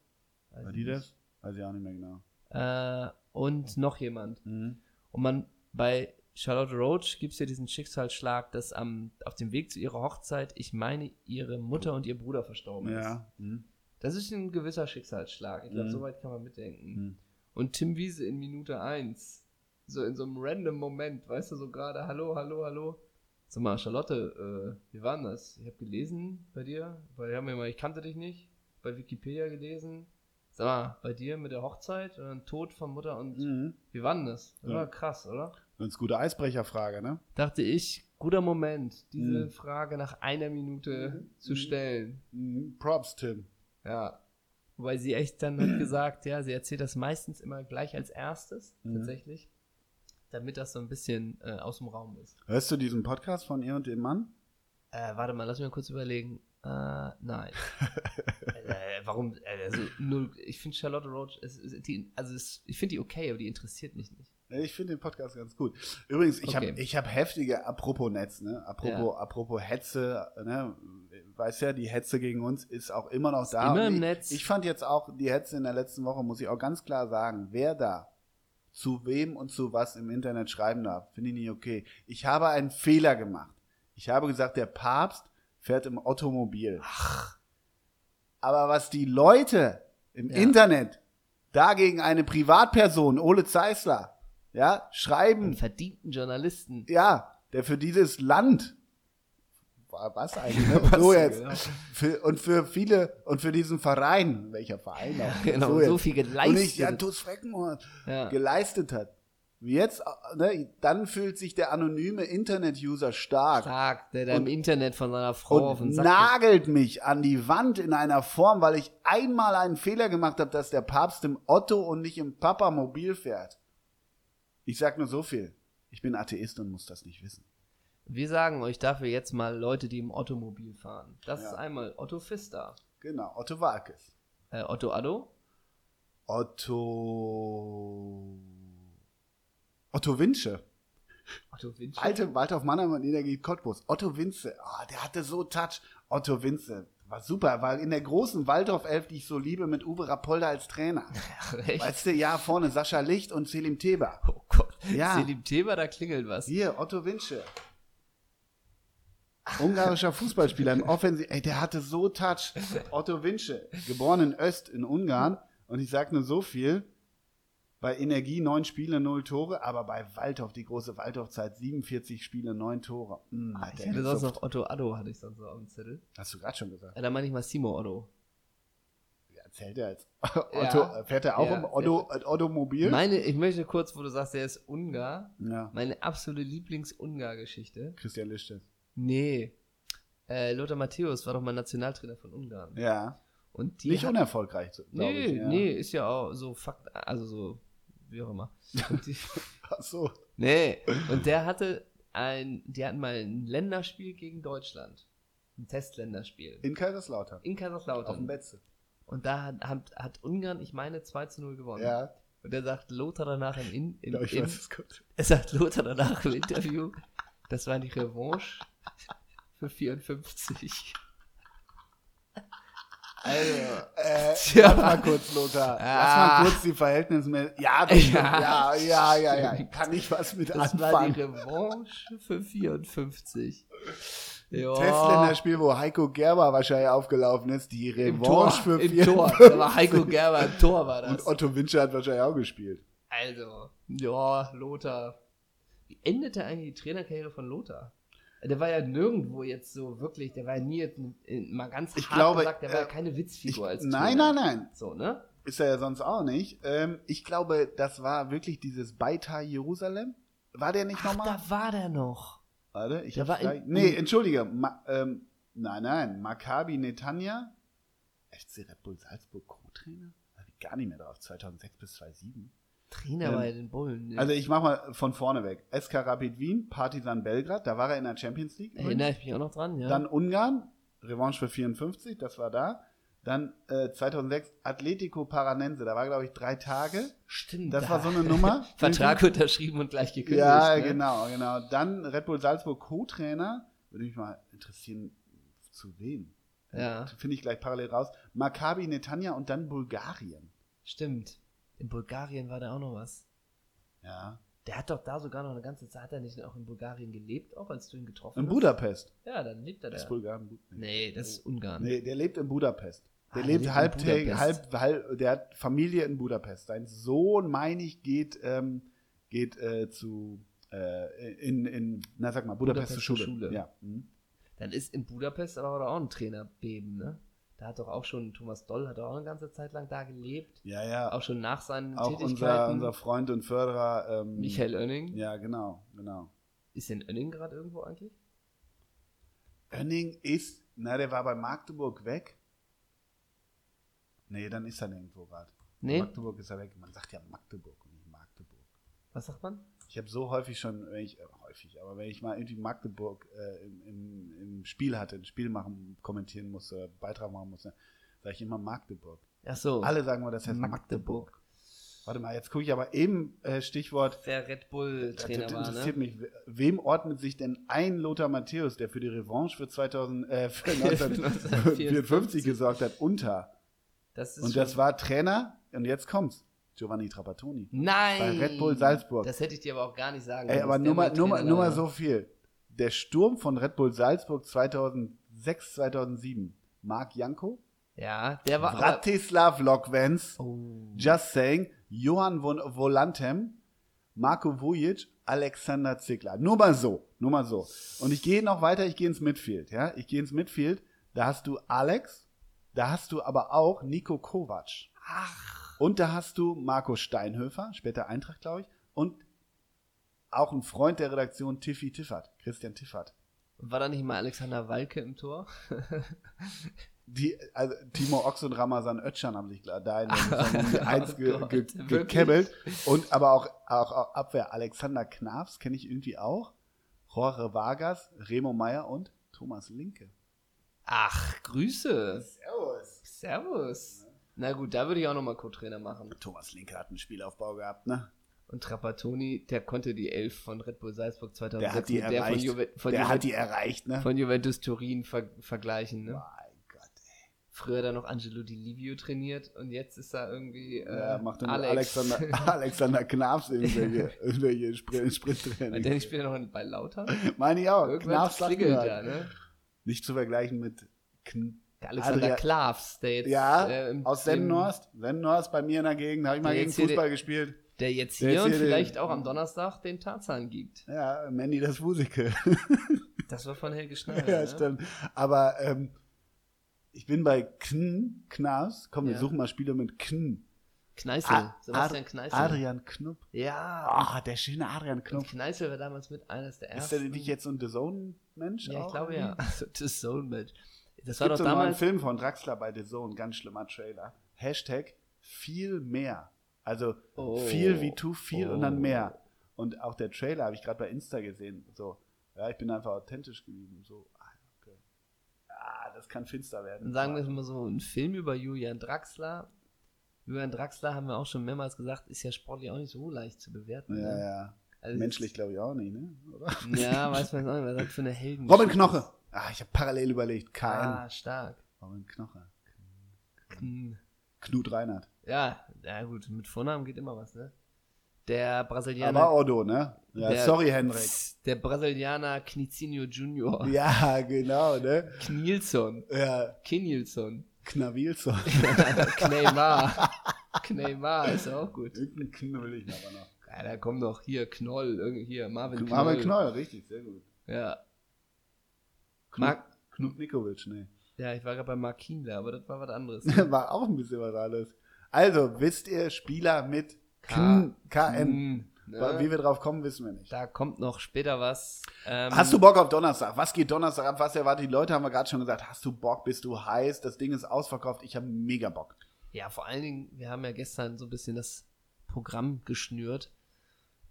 War die das? Weiß ich auch nicht mehr genau. Äh, und noch jemand. Mhm. Und man, bei Charlotte Roach gibt es ja diesen Schicksalsschlag, dass am, auf dem Weg zu ihrer Hochzeit, ich meine, ihre Mutter und ihr Bruder verstorben ist. Ja. Mhm. Das ist ein gewisser Schicksalsschlag. Ich glaube, Mhm. so weit kann man mitdenken. Mhm. Und Tim Wiese in Minute 1, so in so einem random Moment, weißt du, so gerade, hallo, hallo, hallo. Sag mal, Charlotte, äh, wie war denn das? Ich habe gelesen bei dir, weil wir haben ja mal, ich kannte dich nicht, bei Wikipedia gelesen. Sag mal, bei dir mit der Hochzeit und dann Tod von Mutter und Mhm. wie war denn das? Das Ja. war krass, oder? Ganz gute Eisbrecherfrage, ne? Dachte ich, guter Moment, diese Mhm. Frage nach einer Minute Mhm. zu Mhm. stellen. Mhm. Props, Tim. Ja. Wobei sie echt dann hat gesagt, ja, sie erzählt das meistens immer gleich als erstes, Mhm. tatsächlich, damit das so ein bisschen äh, aus dem Raum ist. Hörst du diesen Podcast von ihr und dem Mann? Äh, warte mal, lass mich mal kurz überlegen. Äh, nein. [LAUGHS] äh, warum? Äh, also, null, ich finde Charlotte Roach, es, es, die, also es, ich finde die okay, aber die interessiert mich nicht. Ich finde den Podcast ganz gut. Übrigens, ich Okay. habe ich hab heftige, apropos Netz, ne? Apropos, apropos Hetze, ne? Weiß ja, die Hetze gegen uns ist auch immer noch da. immer im ich, Netz. Ich fand jetzt auch die Hetze in der letzten Woche, muss ich auch ganz klar sagen, wer da zu wem und zu was im Internet schreiben darf, finde ich nicht okay. Ich habe einen Fehler gemacht. Ich habe gesagt, der Papst fährt im Automobil. Aber was die Leute im Ja. Internet dagegen eine Privatperson, Ole Zeisler, ja, schreiben, Einen verdienten Journalisten. ja, der für dieses Land, Wa- was eigentlich, ne? [LAUGHS] Was so jetzt, genau? für, und für viele, und für diesen Verein, welcher Verein auch, Genau, jetzt. so viel Und nicht, ja, geleistet. TuS Freckenhorst Ja. geleistet hat. Jetzt, äh, ne, dann fühlt sich der anonyme Internet-User stark Stark, der da im Internet von seiner Frau auf den Sack nagelt mich an die Wand in einer Form, weil ich einmal einen Fehler gemacht habe, dass der Papst im Otto und nicht im Papa mobil fährt. Ich sag nur so viel. Ich bin Atheist und muss das nicht wissen. Wir sagen euch dafür jetzt mal Leute, die im Automobil fahren. Das Ja. ist einmal Otto Pfister, Genau, Otto Walkes. äh, Otto Addo, Otto. Otto Winsche. Otto Winchell. Alte Waldorf Mannheim und Energie Cottbus. Otto Winze. Ah, der hatte so Touch. Otto Winze. War super, weil in der großen Waldorf 11, die ich so liebe, mit Uwe Rapolda als Trainer. [LAUGHS] Echt? Weißt du, ja, vorne Sascha Licht und Selim Teber. Oh Gott. Ja. Selim Thema, da klingelt was. Hier, Otto Winsche. Ungarischer Fußballspieler im Offensiv. Ey, der hatte so Touch. [LAUGHS] Otto Winsche, geboren in Öst in Ungarn. Und ich sag nur so viel. Bei Energie neun Spiele, null Tore, aber bei Waldhof, die große Waldhof-Zeit, 47 Spiele, neun Tore. Mm, Ah, ich hatte sonst noch Otto Addo, hatte ich sonst so auf dem Zettel. Hast du gerade schon gesagt. Ja, da meine ich mal Simo Otto. Ja, Erzählt er jetzt. [LAUGHS] Otto, fährt er auch Ja, im Otto, Ottomobil? Meine, ich möchte kurz, wo du sagst, der ist Ungar, Ja, meine absolute Lieblings-Ungar-Geschichte. Christian Lichtes. Nee. Äh, Lothar Matthäus war doch mal Nationaltrainer von Ungarn. Ja. Und die Nicht hat- unerfolgreich, glaube Nee, ich. Ja. nee, ist ja auch so Fakt, also so, wie auch immer. [LAUGHS] Die, Ach so. nee, und der hatte ein, die hatten mal ein Länderspiel gegen Deutschland. Ein Testländerspiel. In Kaiserslautern. In Auf dem Kaiserslautern. Betze. Und da hat, hat, hat Ungarn, ich meine, 2 zu 0 gewonnen. Ja. Und er sagt Lothar danach im, in, im, Ja, ich im, weiß es gut. er sagt Lothar danach im Interview, das war die Revanche für 54. Also, Äh, Tja. lass mal kurz, Lothar. Lass Ah. mal kurz die Verhältnisse. mit- Ja, das. Ja. ja, ja, ja, ja. Kann ich was mit das war die anfangen? Revanche für 54. Ja. Testländerspiel, wo Heiko Gerber wahrscheinlich aufgelaufen ist. Die Revanche für im 54. Tor. Da war Heiko Gerber im Tor, war das. Und Otto Winscher hat wahrscheinlich auch gespielt. Also, ja, Lothar. Wie endete eigentlich die Trainerkarriere von Lothar? Der war ja nirgendwo jetzt so wirklich, der war ja nie ein- mal ganz Ich hart glaube, gesagt, der war ja äh, keine Witzfigur Ich, als nein, Trainer. nein, nein. So, ne? Ist er ja sonst auch nicht. Ähm, ich glaube, das war wirklich dieses Beitar Jerusalem. War der nicht nochmal? da war der noch. Warte, ich der war in-. Nee, entschuldige. Ma, ähm, nein, nein. Maccabi Netanya. FC Red Bull Salzburg Co-Trainer? Gar nicht mehr drauf. 2006 bis 2007. Trainer Ähm, bei den Bullen. Ne? Also ich mach mal von vorne weg. SK Rapid Wien, Partizan Belgrad, da war er in der Champions League. Erinnere ich mich auch noch dran, ja. Dann Ungarn, Revanche für 54, das war da. Dann äh, 2006 Atletico Paranense, da war glaube ich drei Tage. Stimmt. Das da- war so eine Nummer. [LAUGHS] Vertrag unterschrieben und gleich gekündigt. Ja, ne? genau, genau. Dann Red Bull Salzburg Co-Trainer. Würde mich mal interessieren, zu wem. Ja, Finde ich gleich parallel raus. Maccabi Netanya und dann Bulgarien. stimmt. In Bulgarien war da auch noch was. Ja. Der hat doch da sogar noch eine ganze Zeit, hat er nicht auch in Bulgarien gelebt, auch als du ihn getroffen In hast? Budapest. Ja, dann lebt er da. Ist Bulgarien? Nee, das ist Ungarn. Nee, der lebt in Budapest. Der Ah, lebt lebt in Budapest. halb, halb, der hat Familie in Budapest. Sein Sohn, meine ich, geht, ähm, geht äh, zu, äh, in, in, na sag mal, Budapest, Budapest zur zur Schule. Schule. Ja. Mhm. Dann ist in Budapest aber auch ein Trainerbeben, ne? Da hat doch auch schon Thomas Doll, hat auch eine ganze Zeit lang da gelebt. Ja, ja. Auch schon nach seinen Auch unser, Tätigkeiten. unser Freund und Förderer. Ähm, Michael Oenning. Ja, genau, genau. Ist denn Oenning gerade irgendwo eigentlich? Önning ist, na, der war bei Magdeburg weg. Nee, dann ist er nirgendwo gerade. Nee? Magdeburg ist er weg. Man sagt ja Magdeburg und nicht Magdeburg. Was sagt man? Ich habe so häufig schon, wenn ich, äh, häufig, aber wenn ich mal irgendwie Magdeburg äh, im, im, im Spiel hatte, ein Spiel machen, kommentieren musste, Beitrag machen musste, sage ich immer Magdeburg. Ach so. Alle sagen mal, das heißt Magdeburg. Warte mal, jetzt gucke ich aber eben äh, Stichwort. Wer Red Bull Das Trainer war, interessiert ne? mich. Wem ordnet sich denn ein Lothar Matthäus, der für die Revanche für, 2000, äh, für [LAUGHS] 1954 gesorgt hat, unter? Das ist Und das war Trainer, und jetzt kommt's, Giovanni Trapattoni. Nein! bei Red Bull Salzburg. Das hätte ich dir aber auch gar nicht sagen Ey, können, aber dass nur mal, nur, mal, nur mal so viel. Der Sturm von Red Bull Salzburg 2006, 2007. Marc Janko, Ja, der war aber, Vratislav Lokvens, oh, Just Saying, Johann Von Volantem, Marco Vujic, Alexander Zickler. Nur mal so, nur mal so. Und ich gehe noch weiter, ich gehe ins Midfield. Ja? Ich gehe ins Midfield, da hast du Alex, da hast du aber auch Nico Kovac. ach, Und da hast du Marco Steinhöfer, später Eintracht, glaube ich, und auch ein Freund der Redaktion Tiffy Tiffert, Christian Tiffert. war da nicht mal Alexander Walke im Tor? Die, also Timo Ochs und Ramazan Özcan haben sich da in der [LAUGHS] Eins Oh wirklich? gekebbelt. Und aber auch, auch, auch Abwehr. Alexander Knafs kenne ich irgendwie auch. Jorge Vargas, Remo Meyer und Thomas Linke. Ach, Grüße. Servus. Servus. Na gut, da würde ich auch nochmal Co-Trainer machen. Thomas Linke hat einen Spielaufbau gehabt, ne? Und Trapattoni, der konnte die Elf von Red Bull Salzburg 2006 Der hat die mit der von, erreicht. Juve von, der Juve hat die erreicht, ne? von Juventus Turin ver vergleichen. Ne? mein Gott, ey. Früher dann noch Angelo Di Livio trainiert und jetzt ist er irgendwie äh, Ja, macht dann Alex. Alexander, [LAUGHS] Alexander Knafs irgendwelche, [LAUGHS] irgendwelche Sprint, Und Sprinttraining. der spielt ja noch bei Lautern. Meine ich auch. Irgendwann klingelt mir da, halt. ne? Nicht zu vergleichen mit Kn Der Alexander Adria- Klavs, der jetzt Ja, äh, im- aus Sennorst. Sennorst bei mir in der Gegend, habe ich mal Der gegen Fußball gespielt. der jetzt der hier jetzt und hier den- vielleicht auch am Donnerstag den Tarzan gibt. Ja, Mandy das Fusike. [LAUGHS] Das war von Helge [LAUGHS] Schneider. ja, ne? stimmt. Aber ähm, ich bin bei Kn, Knas. Komm, wir Ja. suchen mal Spiele mit Kn. Kneißl, Ah, Sebastian Kneißl. Adrian Knupp. Ja, Ah, der schöne Adrian und Knupp. Kneißl war damals mit eines der Ist ersten. der nicht jetzt so ein The Zone-Mensch? Ja, ich glaube ja. [LAUGHS] The Zone Match. Das Es war gibt doch so einen damals. Film von Draxler bei The Zone, ganz schlimmer Trailer. Hashtag viel mehr. Also Oh. viel wie tu viel und dann Oh. mehr. Und auch der Trailer habe ich gerade bei Insta gesehen. So, ja, ich bin einfach authentisch geblieben. So, ah, okay. Ah, das kann finster werden. Dann sagen wir es mal so, ein Film über Julian Draxler. Julian Draxler haben wir auch schon mehrmals gesagt, ist ja sportlich auch nicht so leicht zu bewerten. Ja, ne? ja. Also Menschlich glaube ich auch nicht, ne? Oder? Ja, weiß man auch nicht, was das für eine Helden. Robin Knoche. Ah, ich habe parallel überlegt. KN. Ah, stark. Robin Knoche. Hm. Knut Reinhardt. Ja, ja gut, mit Vornamen geht immer was, ne? Der Brasilianer. Aber Otto, ne? Ja, der, sorry, Henrik. Der Brasilianer Knizinho Junior. [LAUGHS] Ja, genau, ne? Knilson. Ja, Kinilson. Knavilson. [LAUGHS] Neymar. [LAUGHS] Neymar ist auch gut. Irgendeinen Knull ich aber noch. Ja, da kommt noch hier Knoll, irgendwie hier, Marvin Knoll. Marvin Knoll, richtig, sehr gut. Ja. Knut, Mark, Knut Nikovic, ne. ja, ich war gerade bei Mark Kienle, aber das war was anderes. [LAUGHS] War auch ein bisschen was alles. Also, wisst ihr, Spieler mit K- K KN. Hm, ne? Wie wir drauf kommen, wissen wir nicht. Da kommt noch später was. Ähm, Hast du Bock auf Donnerstag? Was geht Donnerstag ab? Was erwartet die Leute? Haben wir gerade schon gesagt. Hast du Bock? Bist du heiß? Das Ding ist ausverkauft. Ich habe mega Bock. Ja, vor allen Dingen, wir haben ja gestern so ein bisschen das Programm geschnürt.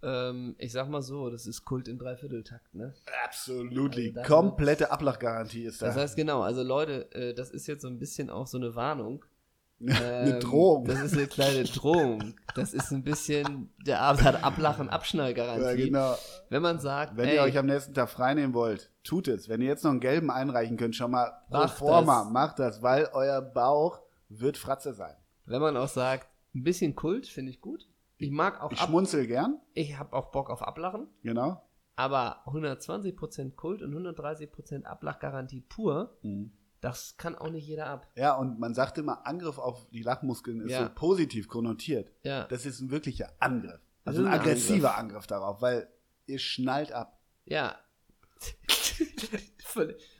Ähm, ich sag mal so, das ist Kult im Dreivierteltakt, ne? Absolutely. Also Komplette Ablachgarantie ist da. Das heißt genau, also Leute, äh, das ist jetzt so ein bisschen auch so eine Warnung. [LAUGHS] Eine Ähm, Drohung. Das ist eine kleine Drohung. Das ist ein bisschen, der Abend hat Ablach- und Abschnallgarantie. ja, genau. Wenn man sagt, Wenn ey, ihr euch am nächsten Tag freinehmen wollt, tut es. Wenn ihr jetzt noch einen gelben einreichen könnt, schon mal pro Macht forma, das. macht das, weil euer Bauch wird Fratze sein. wenn man auch sagt, ein bisschen Kult finde ich gut. Ich mag auch Ich ab, schmunzel gern, ich habe auch Bock auf Ablachen, genau. aber 120% Kult und 130% Ablachgarantie pur, das kann auch nicht jeder ab. Ja, und man sagt immer, Angriff auf die Lachmuskeln ist Ja. so positiv konnotiert. Ja. Das ist ein wirklicher Angriff. Also ein ein aggressiver Angriff. darauf, weil ihr schnallt ab. Ja. [LAUGHS]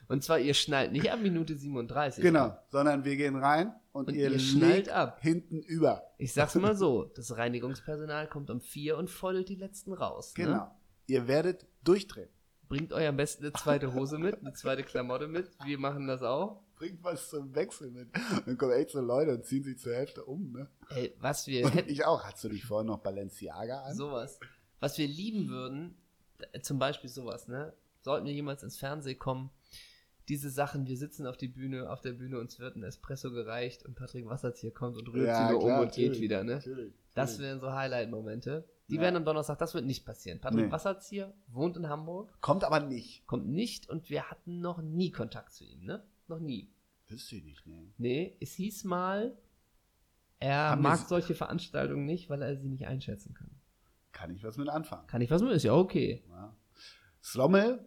und zwar, ihr schnallt nicht ab Minute 37. Genau, sondern wir gehen rein und, Und ihr, ihr schnallt ab. hinten über. Ich sag's mal [LAUGHS] so, das Reinigungspersonal kommt um vier und feudelt die letzten raus. Genau. Ne? Ihr werdet durchdrehen. Bringt euch am besten eine zweite Hose mit, eine zweite Klamotte mit. Wir machen das auch. Bringt was zum Wechsel mit. Dann kommen echt so Leute und ziehen sich zur Hälfte um. Ne? Ey, was wir Und hätten, ich auch. Hast du dich vorher noch Balenciaga an? sowas. Was wir lieben würden, äh, zum Beispiel sowas, ne? Sollten wir jemals ins Fernsehen kommen, diese Sachen, wir sitzen auf die Bühne, auf der Bühne, uns wird ein Espresso gereicht und Patrick Wassertier kommt und rührt sie nur um klar, und geht wieder, ne? Natürlich, Das natürlich. wären so Highlight-Momente. Die Ja. werden am Donnerstag, das wird nicht passieren. Patrick Nee. Wasserzieher wohnt in Hamburg, Kommt aber nicht. kommt nicht und wir hatten noch nie Kontakt zu ihm, ne? Noch nie. Wüsste ich nicht, ne? Nee, es hieß mal, er Haben mag solche Veranstaltungen nicht, weil er sie nicht einschätzen kann. Kann ich was mit anfangen. Kann ich was mit? Ist ja okay. Ja. Slommel,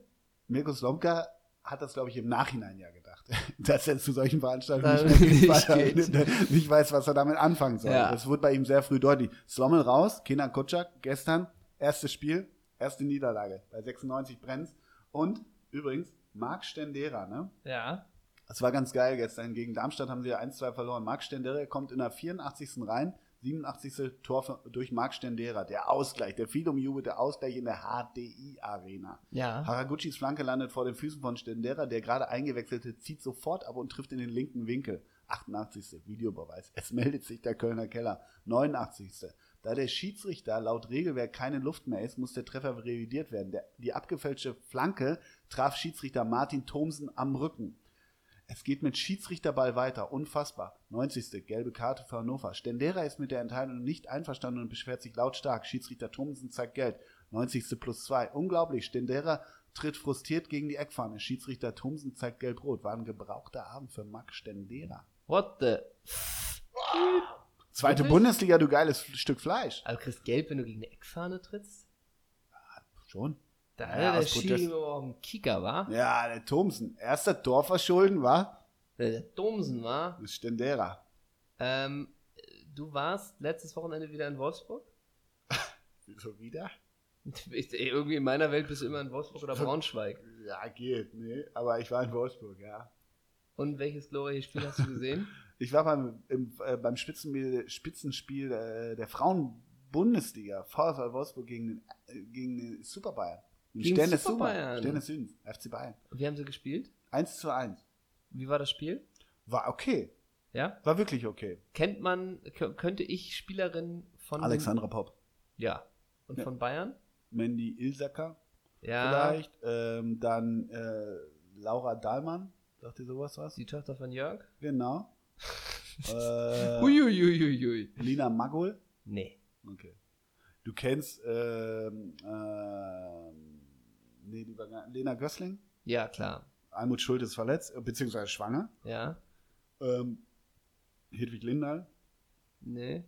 Mirko Slomka, hat das, glaube ich, im Nachhinein ja gedacht. [LAUGHS] Dass er zu solchen Veranstaltungen [LAUGHS] nicht, geht, nicht geht. nicht weiß, was er damit anfangen soll. Ja. Das wurde bei ihm sehr früh deutlich. Slommel raus, Kenan Kutschak, gestern, erstes Spiel, erste Niederlage. Bei 96 brennt's. Und übrigens, Marc Stendera, ne? Ja. Das war ganz geil gestern. Gegen Darmstadt haben sie ja 1-2 verloren. Marc Stendera kommt in der 84. rein. 87. Tor für- durch Marc Stendera. Der Ausgleich, der viel umjubelte Ausgleich in der HDI-Arena. Ja. Haraguchis Flanke landet vor den Füßen von Stendera. Der gerade eingewechselte zieht sofort ab und trifft in den linken Winkel. 88. Videobeweis. Es meldet sich der Kölner Keller. 89. Da der Schiedsrichter laut Regelwerk keine Luft mehr ist, muss der Treffer revidiert werden. Der, die abgefälschte Flanke traf Schiedsrichter Martin Thomsen am Rücken. Es geht mit Schiedsrichterball weiter. Unfassbar. 90. Gelbe Karte für Hannover. Stendera ist mit der Entscheidung nicht einverstanden und beschwert sich lautstark. Schiedsrichter Thomsen zeigt Geld. 90. plus 2. Unglaublich. Stendera tritt frustriert gegen die Eckfahne. Schiedsrichter Thomsen zeigt gelb-rot. War ein gebrauchter Abend für Max Stendera. What the? Zweite Wirklich? Bundesliga, du geiles Stück Fleisch. Also kriegst gelb, wenn du gegen eine Eckfahne trittst? Schon. Da Ja, hatte der Schiri aber auch einen Kicker, war? Ja, der Thomsen. Erster Tor verschulden war Der Domsen war. das Stendera. Ähm, du warst letztes Wochenende wieder in Wolfsburg? [LAUGHS] Wieso wieder? [LAUGHS] Ich, irgendwie in meiner Welt bist du immer in Wolfsburg oder [LAUGHS] Braunschweig. Ja, geht. Nee, aber ich war in Wolfsburg, ja. Und welches glorreiche Spiel hast du gesehen? Ich war beim, im, äh, beim Spitzenspiel, Spitzenspiel äh, der Frauen-Bundesliga, VfL Wolfsburg gegen, den, äh, gegen den Super Bayern. Gegen Stern des Super. Stern des Südens, FC Bayern. Wie haben sie gespielt? 1 zu 1. Wie war das Spiel? War okay. Ja? War wirklich okay. Kennt man, kö- könnte ich Spielerin von. Alexandra Popp. Ja. Und Ja. von Bayern? Mandy Ilsacker Ja. vielleicht. Ähm, dann äh, Laura Dahlmann. Sagt ihr sowas was? Die Tochter von Jörg? Genau. [LAUGHS] äh, Uiuiuiui. Lina Magul. Nee. Okay. Du kennst ähm, ähm, nee, die war gar, Lena Gößling. Ja, klar. Almut Schuld ist verletzt, äh, beziehungsweise schwanger. Ja. Ähm, Hedwig Lindahl. Nee.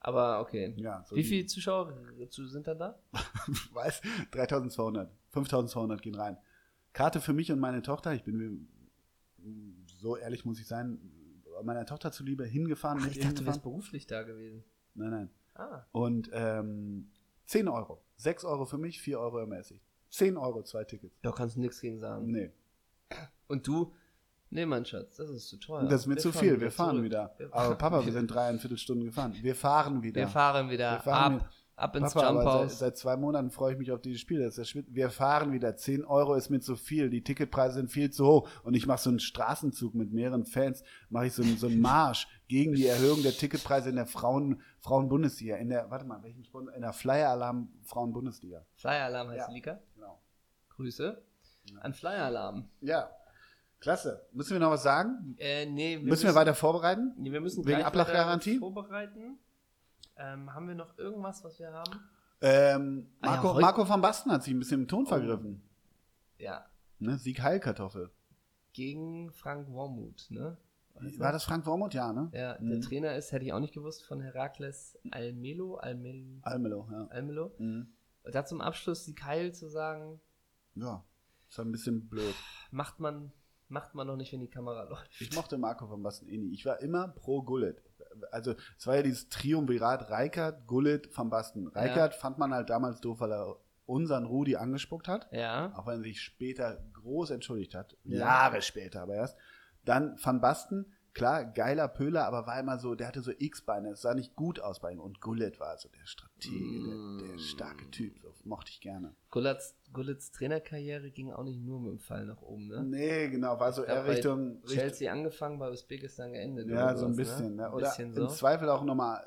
Aber okay. Ja, so Wie viele Zuschauer zu- sind dann da? [LAUGHS] weiß, 3200, 5200 gehen rein. Karte für mich und meine Tochter, ich bin mir- so ehrlich muss ich sein, meiner Tochter zuliebe hingefahren, Ach, ich dachte, du wärst hingefahren. beruflich da gewesen. Nein, nein. Ah. Und ähm, 10 Euro. 6 Euro für mich, 4 Euro ermäßigt. 10 Euro, zwei Tickets. Da kannst du nichts gegen sagen. Nee, Und du? Nee, mein Schatz, das ist zu teuer. das ist mir Wir zu viel, wieder wir fahren zurück. wieder. Aber Papa, wir sind dreieinviertel Stunden gefahren. Wir fahren wieder. Wir fahren wieder Wir fahren ab, ab ins Papa, aber seit, seit zwei Monaten freue ich mich auf dieses Spiel. Wir fahren wieder. 10 Euro ist mir zu viel. Die Ticketpreise sind viel zu hoch. Und ich mache so einen Straßenzug mit mehreren Fans. Mache ich so einen, so einen Marsch gegen die Erhöhung der Ticketpreise in der Frauen, Frauen-Bundesliga. In der, warte mal, welchen Sponsor? In der Flyer-Alarm Frauen-Bundesliga. Flyer Alarm heißt Ja. Liga. Grüße. An Flyer Alarm. Ja. Klasse. Müssen wir noch was sagen? Äh, nee, wir müssen wir weiter vorbereiten? Nee, wir müssen Wegen Ablachgarantie? vorbereiten. Ähm, haben wir noch irgendwas, was wir haben? Ähm, Ah ja, Marco, Marco van Basten hat sich ein bisschen im Ton vergriffen. Ja. Ne? Sieg Heilkartoffel. Gegen Frank Wormuth, ne? Du? War das Frank Wormuth? Ja, ne? Ja, der Mhm. Trainer ist, hätte ich auch nicht gewusst, von Herakles Almelo. Almel, Almelo, ja. Almelo. Mhm. Da zum Abschluss Sieg Heil zu sagen, Ja, ist ein bisschen blöd. macht man, macht man noch nicht, wenn die Kamera läuft. Ich mochte Marco van Basten eh nie. Ich war immer pro Gullit. Also es war ja dieses Triumvirat Reikert, Gullit, van Basten. Reikert fand man halt damals doof, weil er unseren Rudi angespuckt hat. Ja. Auch wenn er sich später groß entschuldigt hat. Ja. Jahre später aber erst. Dann Van Basten, klar, geiler Pöhler, aber war immer so, der hatte so X-Beine, es sah nicht gut aus bei ihm. Und Gullit war so der Stratege, der, der starke Typ, so, mochte ich gerne. Gullits, Gullits Trainerkarriere ging auch nicht nur mit dem Fall nach oben, ne? Nee, genau, war so eher Richtung, Richtung Chelsea angefangen, bei Usbekistan geendet. Ja, so ein sowas, bisschen. Ne? Oder bisschen im so. Zweifel auch nochmal,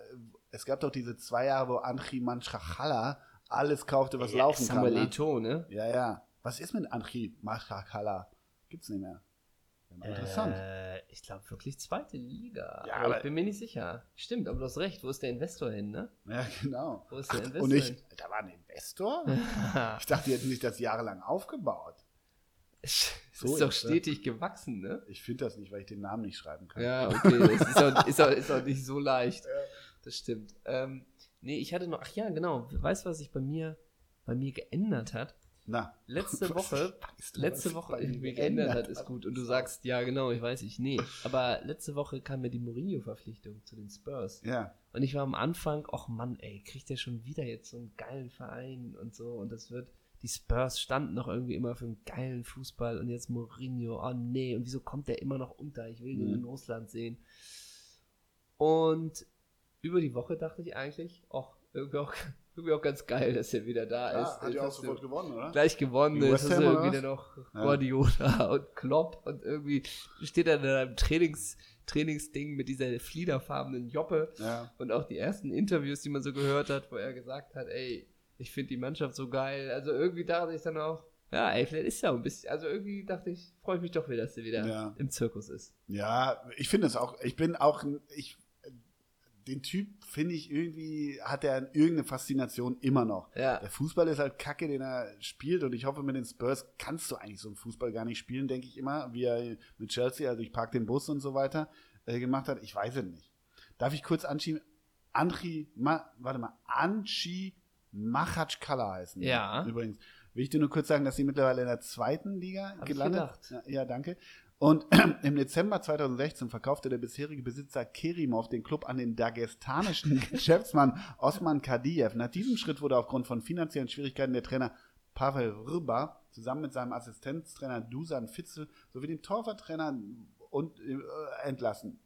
es gab doch diese zwei Jahre, wo Anchi Manchachala alles kaufte, was ja, laufen Samuel kann. Ne? Eto'o, ne? Ja, ja. Was ist mit Anchi Manchachala? Gibt's nicht mehr. Ja, interessant. Äh, ich glaube wirklich zweite Liga. Ja, aber aber- ich bin mir nicht sicher. Stimmt, aber du hast recht. Wo ist der Investor hin, ne? Ja, genau. Wo ist der Ach, Investor und ich, hin? da war ein Investor? [LAUGHS] Ich dachte, die hätten sich das jahrelang aufgebaut. Es So ist doch stetig gewachsen, ne? Ich finde das nicht, weil ich den Namen nicht schreiben kann. Ja, okay. Das ist auch, ist auch, ist auch nicht so leicht. Das stimmt. Ähm, nee, ich hatte noch, ach ja, genau. Weißt du, was sich bei mir, bei mir geändert hat? Na, Letzte [LAUGHS] Woche, letzte Woche irgendwie geändert hat, ist gut. Und du sagst, ja, genau, ich weiß ich. Nee. Aber letzte Woche kam mir die Mourinho-Verpflichtung zu den Spurs. ja. Und ich war am Anfang, ach Mann, ey, kriegt der schon wieder jetzt so einen geilen Verein und so. Und das wird, die Spurs standen noch irgendwie immer für einen geilen Fußball und jetzt Mourinho, oh nee, und wieso kommt der immer noch unter? Ich will den Mhm. in Russland sehen. Und über die Woche dachte ich eigentlich, ach, irgendwie auch, irgendwie auch ganz geil, dass er wieder da ist. Ah, hat ja auch sofort gewonnen, oder? Gleich gewonnen, jetzt West Ham, oder irgendwie dann noch Ja. Guardiola [LAUGHS] und Klopp und irgendwie steht er in einem Trainings, Trainingsding mit dieser fliederfarbenen Joppe. Ja. Und auch die ersten Interviews, die man so gehört hat, wo er gesagt hat, ey, ich finde die Mannschaft so geil. Also irgendwie dachte ich dann auch, ja, ey, vielleicht ist ja auch ein bisschen, also irgendwie dachte ich, freue ich mich doch wieder, dass er wieder Ja. im Zirkus ist. Ja, ich finde es auch, ich bin auch, ein- ich, den Typ finde ich irgendwie, hat er irgendeine Faszination immer noch. Ja. Der Fußball ist halt Kacke, den er spielt und ich hoffe, mit den Spurs kannst du eigentlich so einen Fußball gar nicht spielen, denke ich immer, wie er mit Chelsea, also ich park den Bus und so weiter, äh, gemacht hat. Ich weiß es nicht. Darf ich kurz anschieben? Anchi, Ma, warte mal, Anchi Machatschkala heißen. Ja. Übrigens. Will ich dir nur kurz sagen, dass sie mittlerweile in der zweiten Liga Hab ich gelandet gedacht. Ja, ja, danke. Und [CLEARS THROAT] im Dezember 2016 verkaufte der bisherige Besitzer Kerimov den Club an den dagestanischen [LAUGHS] Geschäftsmann Osman Kadiev. Nach diesem Schritt wurde aufgrund von finanziellen Schwierigkeiten der Trainer Pavel Ryba zusammen mit seinem Assistenztrainer Dusan Fitzel sowie dem Torwarttrainer und, äh, entlassen.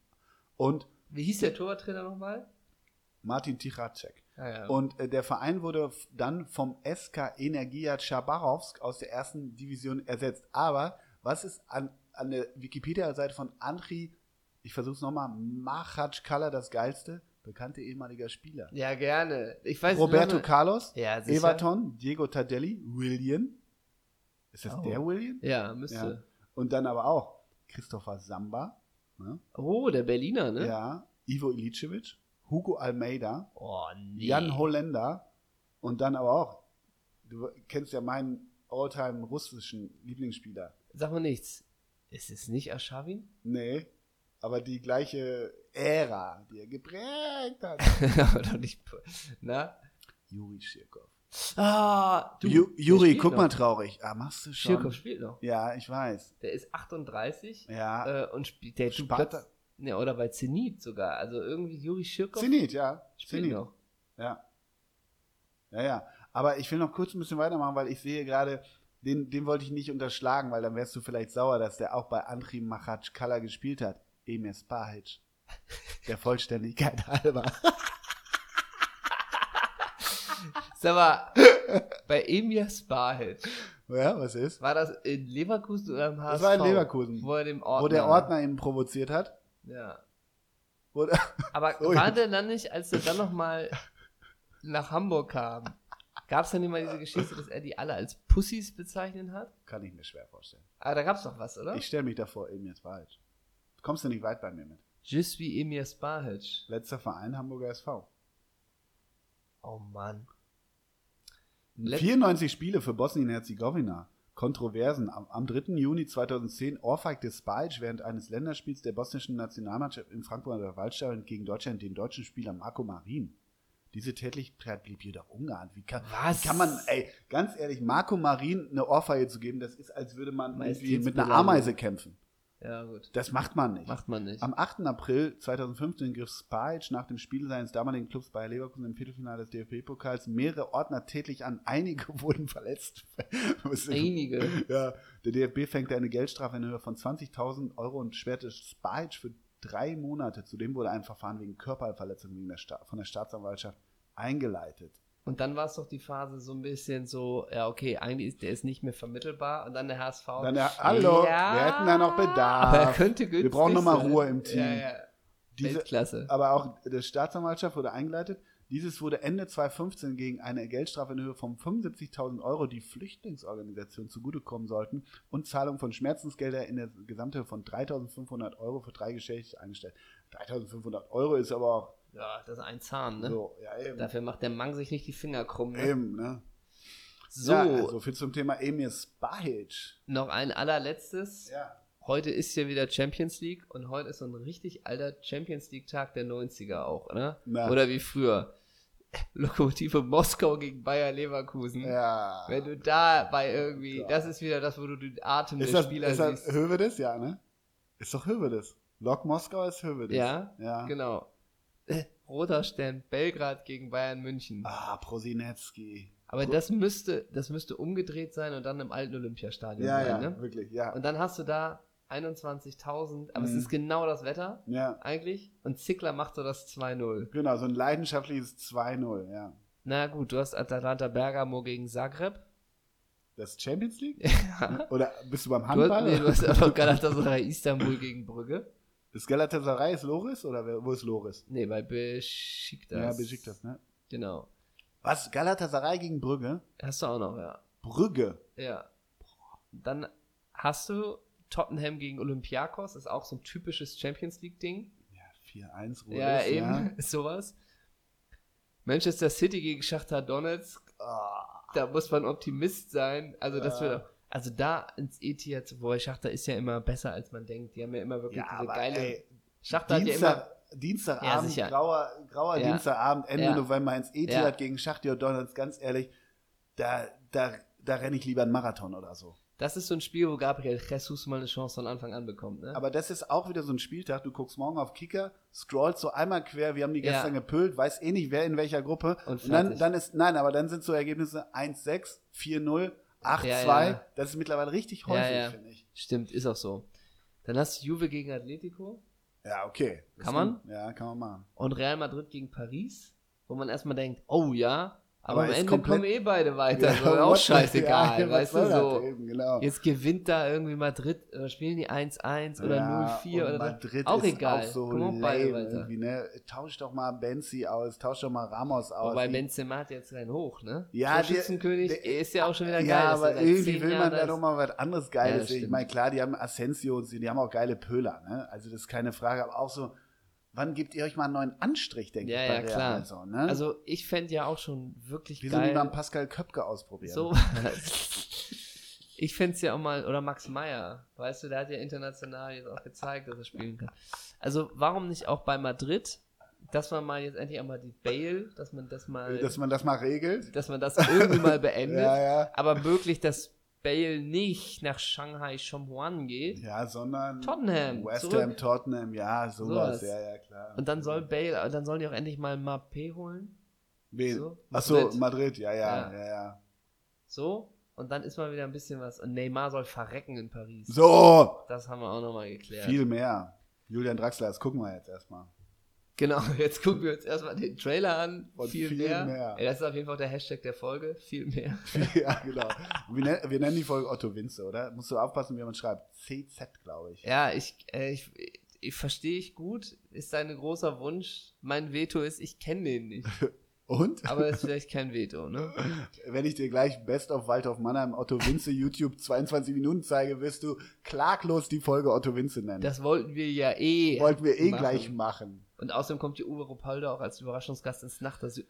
Und Wie hieß der Torwarttrainer nochmal? Martin Tichatschek. Ah, ja. Und äh, der Verein wurde dann vom SK Energia Chabarovsk aus der ersten Division ersetzt. Aber was ist an, an der Wikipedia-Seite von Andri, ich versuche es nochmal, Machatschkala das Geilste? Bekannte ehemaliger Spieler. ja, gerne. Ich weiß Roberto mal- Carlos, Ja. Everton, Diego Tardelli, William. Ist das Oh. der William? Ja, müsste. Und dann aber auch Christopher Samba, ne? Oh, der Berliner, ne? ja, Ivo Ilicevic, Hugo Almeida, Oh, nee. Jan Holländer und dann aber auch, du kennst ja meinen alltime russischen Lieblingsspieler. Sag mal nichts. Ist es nicht Aschawin? Nee, aber die gleiche Ära, die er geprägt hat. [LAUGHS] Aber doch nicht. Na? Juri Schirkow. Ah, du. Ju Juri, guck noch. mal traurig. Ah, machst du schon? Schirkow spielt noch. Ja, ich weiß. Der ist 38 Ja. äh, und spielt. Der Sparta. Ne, oder bei Zenit sogar. Also irgendwie Juri Schirkow Zenit, ja. spielt Zenit. noch. Ja. Ja, ja. Aber ich will noch kurz ein bisschen weitermachen, weil ich sehe gerade, den, den wollte ich nicht unterschlagen, weil dann wärst du vielleicht sauer, dass der auch bei Andri Machatschkala gespielt hat. Emir Spahic. Der Vollständigkeit halber. [LAUGHS] Sag mal, bei Emir Spahic, Ja, was ist? war das in Leverkusen oder im HSV? Das war in Leverkusen. Wo, er dem Ordner, Wo der Ordner ihn provoziert hat. Ja. Aber [LAUGHS] So, war jetzt. der dann nicht, als er dann nochmal nach Hamburg kam, gab es dann immer diese Geschichte, dass er die alle als Pussys bezeichnet hat? kann ich mir schwer vorstellen. Aber da gab es doch was, oder? Ich stelle mich davor, Emir Spahic. Kommst du nicht weit bei mir mit. Just wie Emir Spahic. Letzter Verein Hamburger SV. Oh Mann. Let- 94 Spiele für Bosnien-Herzegowina. Kontroversen. Am, am 3. Juni 2010 ohrfeigte Spajic während eines Länderspiels der bosnischen Nationalmannschaft im Frankfurter Waldstadion gegen Deutschland den deutschen Spieler Marco Marin. Diese Tätigkeit blieb jedoch ungeahnt. Wie kann, Was? Wie kann man, ey, ganz ehrlich, Marco Marin eine Ohrfeige zu geben, das ist, als würde man irgendwie mit einer. Ameise kämpfen. Ja, gut. Das macht man nicht. Macht man nicht. Am 8. April 2015 griff Spajic nach dem Spiel seines damaligen Clubs Bayer Leverkusen im Viertelfinale des DFB-Pokals mehrere Ordner tätlich an. Einige [LAUGHS] wurden verletzt. Einige. Ja, der DFB fängte eine Geldstrafe in Höhe von 20.000 Euro und sperrte Spajic für drei Monate. Zudem wurde ein Verfahren wegen Körperverletzung wegen der Sta von der Staatsanwaltschaft eingeleitet. Und dann war es doch die Phase so ein bisschen so, ja, okay, eigentlich ist der ist nicht mehr vermittelbar und dann der HSV. Dann der, hallo, Ja, wir hätten da noch Bedarf. Aber er könnte günstig wir brauchen nochmal. Ruhe im Team. Ja, ja. Diese, Weltklasse. aber auch die Staatsanwaltschaft wurde eingeleitet. Dieses wurde Ende 2015 gegen eine Geldstrafe in Höhe von 75.000 Euro, die Flüchtlingsorganisationen zugutekommen sollten, und Zahlung von Schmerzensgelder in der Gesamthöhe von 3.500 Euro für drei Geschäfte eingestellt. 3.500 Euro ist aber auch Ja, das ist ein Zahn, ne? so, ja eben. Dafür macht der Mang sich nicht die Finger krumm. Ne? Eben, ne? So, Ja, also viel zum Thema Emir Spahic. noch ein allerletztes. Ja. Heute ist ja wieder Champions League und heute ist so ein richtig alter Champions League-Tag der 90er auch, ne? Na. Oder wie früher. Lokomotive Moskau gegen Bayer Leverkusen. Ja. Wenn du da bei irgendwie, das ist wieder das, wo du den Atem Ist der das, Spieler ist das siehst. Hövedes? Ja, ne? Ist doch Hövedes. Lok Moskau ist Hövedes. Ja, Ja. genau. [LAUGHS] Roter Stern, Belgrad gegen Bayern München. Ah, Prosinecki. Aber das müsste, das müsste umgedreht sein und dann im alten Olympiastadion Ja, sein, ja, ne? wirklich, ja. Und dann hast du da 21.000, aber es Mhm. ist genau das Wetter ja, eigentlich. Und Zickler macht so das 2-0. genau, so ein leidenschaftliches 2-0, ja. Na gut, du hast Atalanta Bergamo gegen Zagreb. Das Champions League? [LAUGHS] Ja. Oder bist du beim Du Handball? hast, nee, du hast [LAUGHS] aber Galatasaray Istanbul gegen Brügge. ist Galatasaray ist Loris oder wer, wo ist Loris? Nee, bei Besiktas. Ja, Besiktas, ne? Genau. Was? Galatasaray gegen Brügge? Hast du auch noch, ja. Brügge. Ja. Dann hast du Tottenham gegen Olympiakos, ist auch so ein typisches Champions League-Ding. Ja, 4-1 Loris. Ja, eben, ist [LAUGHS] sowas. Manchester City gegen Shakhtar Donetsk, Ah, da muss man Optimist sein. Also, das Ja. wird, also da ins Etihad, wo Shakhtar ist ja immer besser, als man denkt. Die haben ja immer wirklich ja, diese aber geile. ey, Shakhtar hat ja immer. Dienstag, Dienstagabend, Ja, grauer, grauer Ja. Dienstagabend, Ende Ja. November ins Etihad Ja. gegen Schachtio Donalds, ganz ehrlich, da, da, da renne ich lieber einen Marathon oder so. Das ist so ein Spiel, wo Gabriel Jesus mal eine Chance von Anfang an bekommt, ne? Aber das ist auch wieder so ein Spieltag, du guckst morgen auf Kicker, scrollst so einmal quer, wir haben die Ja. gestern gepölt, weiß eh nicht, wer in welcher Gruppe. Und Und, dann, dann ist, nein, aber dann sind so Ergebnisse 1-6, 4-0, 8-2. Ja, ja. Das ist mittlerweile richtig häufig, Ja, ja. finde ich. Stimmt, ist auch so. Dann hast du Juve gegen Atletico. Ja, okay. Das Kann man? Ja, kann man machen. Und Real Madrid gegen Paris, wo man erstmal denkt, oh ja, aber, Aber am Ende kommen eh beide weiter. Ja, so, auch [LAUGHS] scheißegal, ja, weißt du so. eben, genau. Jetzt gewinnt da irgendwie Madrid, oder spielen die 1-1 oder Ja, 0-4 und oder Madrid auch ist egal. Auch so Kommen auch beide weiter. ne? Tausch doch mal Benzi aus, tausch doch mal Ramos aus. Wobei Benzema hat jetzt keinen Hoch, ne? Ja, der- ist ja auch schon wieder geil. ja, er aber irgendwie will man da doch mal was anderes Geiles sehen. Ich meine, klar, die haben Asensio und sie, die haben auch geile Pöler, ne? Also das ist keine Frage, aber auch so, wann gebt ihr euch mal einen neuen Anstrich, denke Ja, ich, ja, klar. Also, ne? Also ich fände ja auch schon wirklich Wieso nie geil. beim Pascal Köpke ausprobieren? So. [LAUGHS] ich fände es ja auch mal, oder Max Meyer, weißt du, der hat ja international jetzt auch gezeigt, dass er spielen kann. Also warum nicht auch bei Madrid, dass man mal jetzt endlich einmal die Bale, dass man das mal, Dass man das mal regelt? dass man das irgendwie mal [LAUGHS] beendet, Ja, ja. aber möglich, dass Bale nicht nach Shanghai Shomhuan geht Ja, sondern Tottenham, West zurück. Ham, Tottenham, ja, sowas, Sowas. ja, ja, klar. und dann soll Bale, dann sollen die auch endlich mal Mbappé holen, Wen? so, Achso, Madrid. Madrid, ja, ja, Ja. ja, ja. so, und dann ist mal wieder ein bisschen was, und Neymar soll verrecken in Paris. So, Das haben wir auch nochmal geklärt. viel mehr. Julian Draxler, das gucken wir jetzt erstmal. Genau, [LAUGHS] jetzt gucken wir uns erstmal den Trailer an. Und viel, viel mehr. mehr. Ey, das ist auf jeden Fall der Hashtag der Folge. Viel mehr. [LAUGHS] ja, genau. Wir, nennen- wir nennen die Folge Otto Winze, oder? Musst du aufpassen, wie man schreibt. CZ, glaube ich. Ja, ich, äh, ich, ich verstehe ich gut. Ist ein großer Wunsch. Mein Veto ist, ich kenne den nicht. [LAUGHS] Und? Aber ist vielleicht kein Veto, ne? Wenn ich dir gleich Best of Waldorf Mannheim Otto Winze YouTube 22 Minuten zeige, wirst du klaglos die Folge Otto Winze nennen. Das wollten wir ja eh. wollten wir eh machen. gleich machen. Und außerdem kommt die Uwe Ropalda auch als Überraschungsgast ins Nacht. [GASPS] Das, das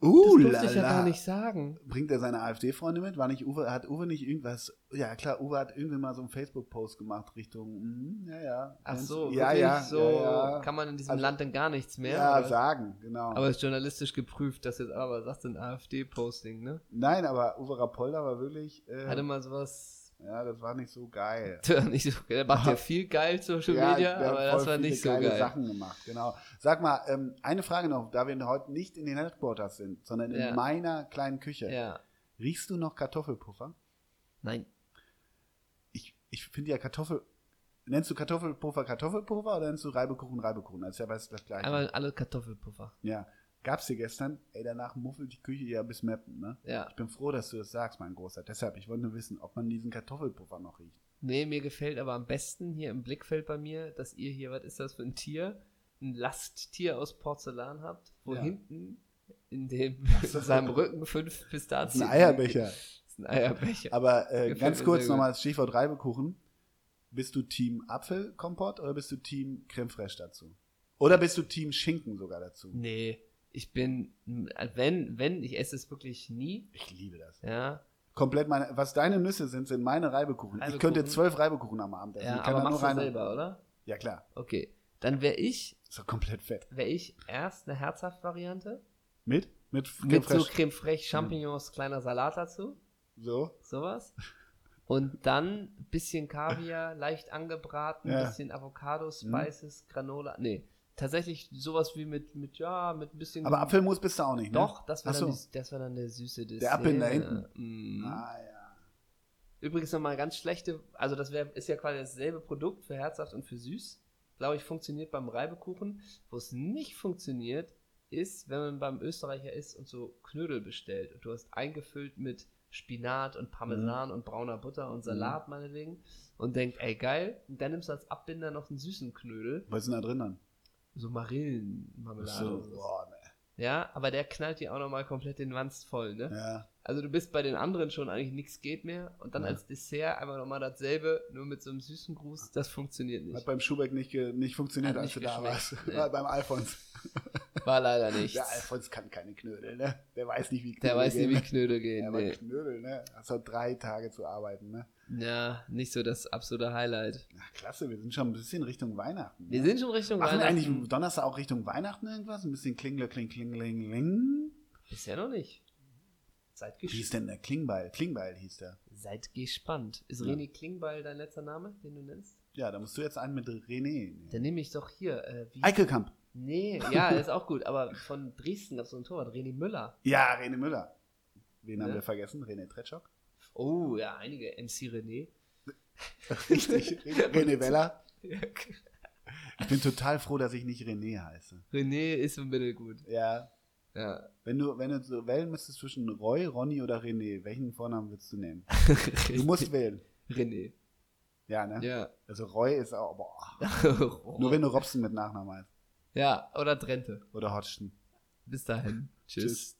Uh, durfte ich ja gar nicht sagen. Bringt er seine AfD-Freunde mit? War nicht Uwe, hat Uwe nicht irgendwas, ja klar, Uwe hat irgendwie mal so einen Facebook-Post gemacht Richtung, mhm, ja, ja. Ach so, ja, ja, so ja, ja. kann man in diesem Also- Land dann gar nichts mehr. ja, oder? sagen, genau. aber ist journalistisch geprüft, dass jetzt aber sagst du ein AfD-Posting, ne? Nein, aber Uwe Rapolda war wirklich, äh, Hatte mal sowas ja, das war nicht so geil. nicht so, der macht ja viel geil Social Media, aber das war nicht so geil. Sachen gemacht, genau. Sag mal, ähm, eine Frage noch, da wir heute nicht in den Headquarters sind, sondern in Ja. meiner kleinen Küche. Ja. Riechst du noch Kartoffelpuffer? Nein. Ich, ich finde ja Kartoffel. Nennst du Kartoffelpuffer Kartoffelpuffer oder nennst du Reibekuchen Reibekuchen? Das ist ja das gleiche. Einmal alle Kartoffelpuffer. ja. Gab's dir gestern? Ey, danach muffelt die Küche ja bis Meppen, ne? Ja. Ich bin froh, dass du das sagst, mein Großer. Deshalb, ich wollte nur wissen, ob man diesen Kartoffelpuffer noch riecht. Nee, mir gefällt aber am besten hier im Blickfeld bei mir, dass ihr hier, was ist das für ein Tier? Ein Lasttier aus Porzellan habt, wo Ja. hinten in dem [LAUGHS] in seinem Rücken fünf Das Pistazien. ist ein Eierbecher. [LAUGHS] Das ist ein Eierbecher. Aber äh, ganz kurz nochmal das Stichwort Reibekuchen. Bist du Team Apfelkompott oder bist du Team Creme Fraiche dazu? Oder bist du Team Schinken sogar dazu? Nee, ich bin, wenn, wenn, ich esse es wirklich nie, Ich liebe das. ja. Komplett meine, was deine Nüsse sind, sind meine Reibekuchen. Ich Reibekuchen? könnte zwölf Reibekuchen am Abend essen. Ja, Ich kann aber machst nur du selber, oder? Ja, klar. Okay. Dann wäre ich, doch komplett fett. wäre ich erst eine Herzhaft-Variante. Mit? Mit Creme Mit so. Creme fraiche, Champignons, kleiner Salat dazu. So. Sowas. Und dann ein bisschen Kaviar, leicht angebraten, Ja. bisschen Avocado, Spices, Granola. Nee, tatsächlich sowas wie mit, mit ja, mit ein bisschen. Aber Apfelmus bist du auch nicht, ne? Doch, das Ach dann, so. die- das wär dann der süße Dessert. Der Apfel da hinten. Mm. Ah, ja. Übrigens nochmal ganz schlechte, also das wär, ist ja quasi dasselbe Produkt für herzhaft und für süß. Glaube ich, funktioniert beim Reibekuchen. Wo es nicht funktioniert, ist, wenn man beim Österreicher isst und so Knödel bestellt. Und du hast eingefüllt mit Spinat und Mhm. Parmesan und brauner Butter und Salat meinetwegen. Und denkt, ey geil. Und dann nimmst du als Abbinder noch einen süßen Knödel. Was ist denn da drin dann? So Marillenmarmelade. So, boah, ne. Ja, aber der knallt dir auch nochmal komplett den Wanst voll, ne? Ja. Also du bist bei den anderen schon eigentlich nichts geht mehr und dann Ja. als Dessert einfach nochmal dasselbe, nur mit so einem süßen Gruß, das funktioniert Hat nicht. beim Schubeck nicht, nicht funktioniert, Hat als du nicht da warst. nee. War beim Alfons. War leider nichts. Der Alfons kann keine Knödel, ne? Der weiß nicht, wie Knödel Der weiß nicht, wie gehen. Knödel gehen. Ja, aber Nee. Knödel, ne? Hast halt drei Tage zu arbeiten, ne? Ja, nicht so das absolute Highlight. Ja, klasse, wir sind schon ein bisschen Richtung Weihnachten. Wir sind schon Richtung Machen wir Weihnachten. eigentlich Donnerstag auch Richtung Weihnachten irgendwas? Ein bisschen Klingler, Kling, Kling, Kling, Kling. Bisher noch nicht. Seid, Wie hieß ges denn der Klingbeil? Klingbeil hieß der. Seid gespannt. Ist Ja. René Klingbeil dein letzter Name, den du nennst? Ja, da musst du jetzt einen mit René nehmen. Dann nehme ich doch hier. Äh, wie? Eickelkamp. Nee, ja, [LAUGHS] ist auch gut. Aber von Dresden gab es so ein Torwart, René Müller. Ja, René Müller. Wen haben Ne? wir vergessen? René Tretschok. Oh, ja, einige. MC René. [LAUGHS] Richtig. [LAUGHS] René Weller. [LAUGHS] Ich bin total froh, dass ich nicht René heiße. René ist im Mittel gut. Ja. Ja. Wenn du, wenn du so wählen müsstest zwischen Roy, Ronny oder René, welchen Vornamen würdest du nehmen? Du musst wählen. René. Ja, ne? Ja. Also Roy ist auch, boah. Nur wenn du Robson mit Nachnamen heißt. ja, oder Trente. Oder Hodgson. Bis dahin. Tschüss. Tschüss.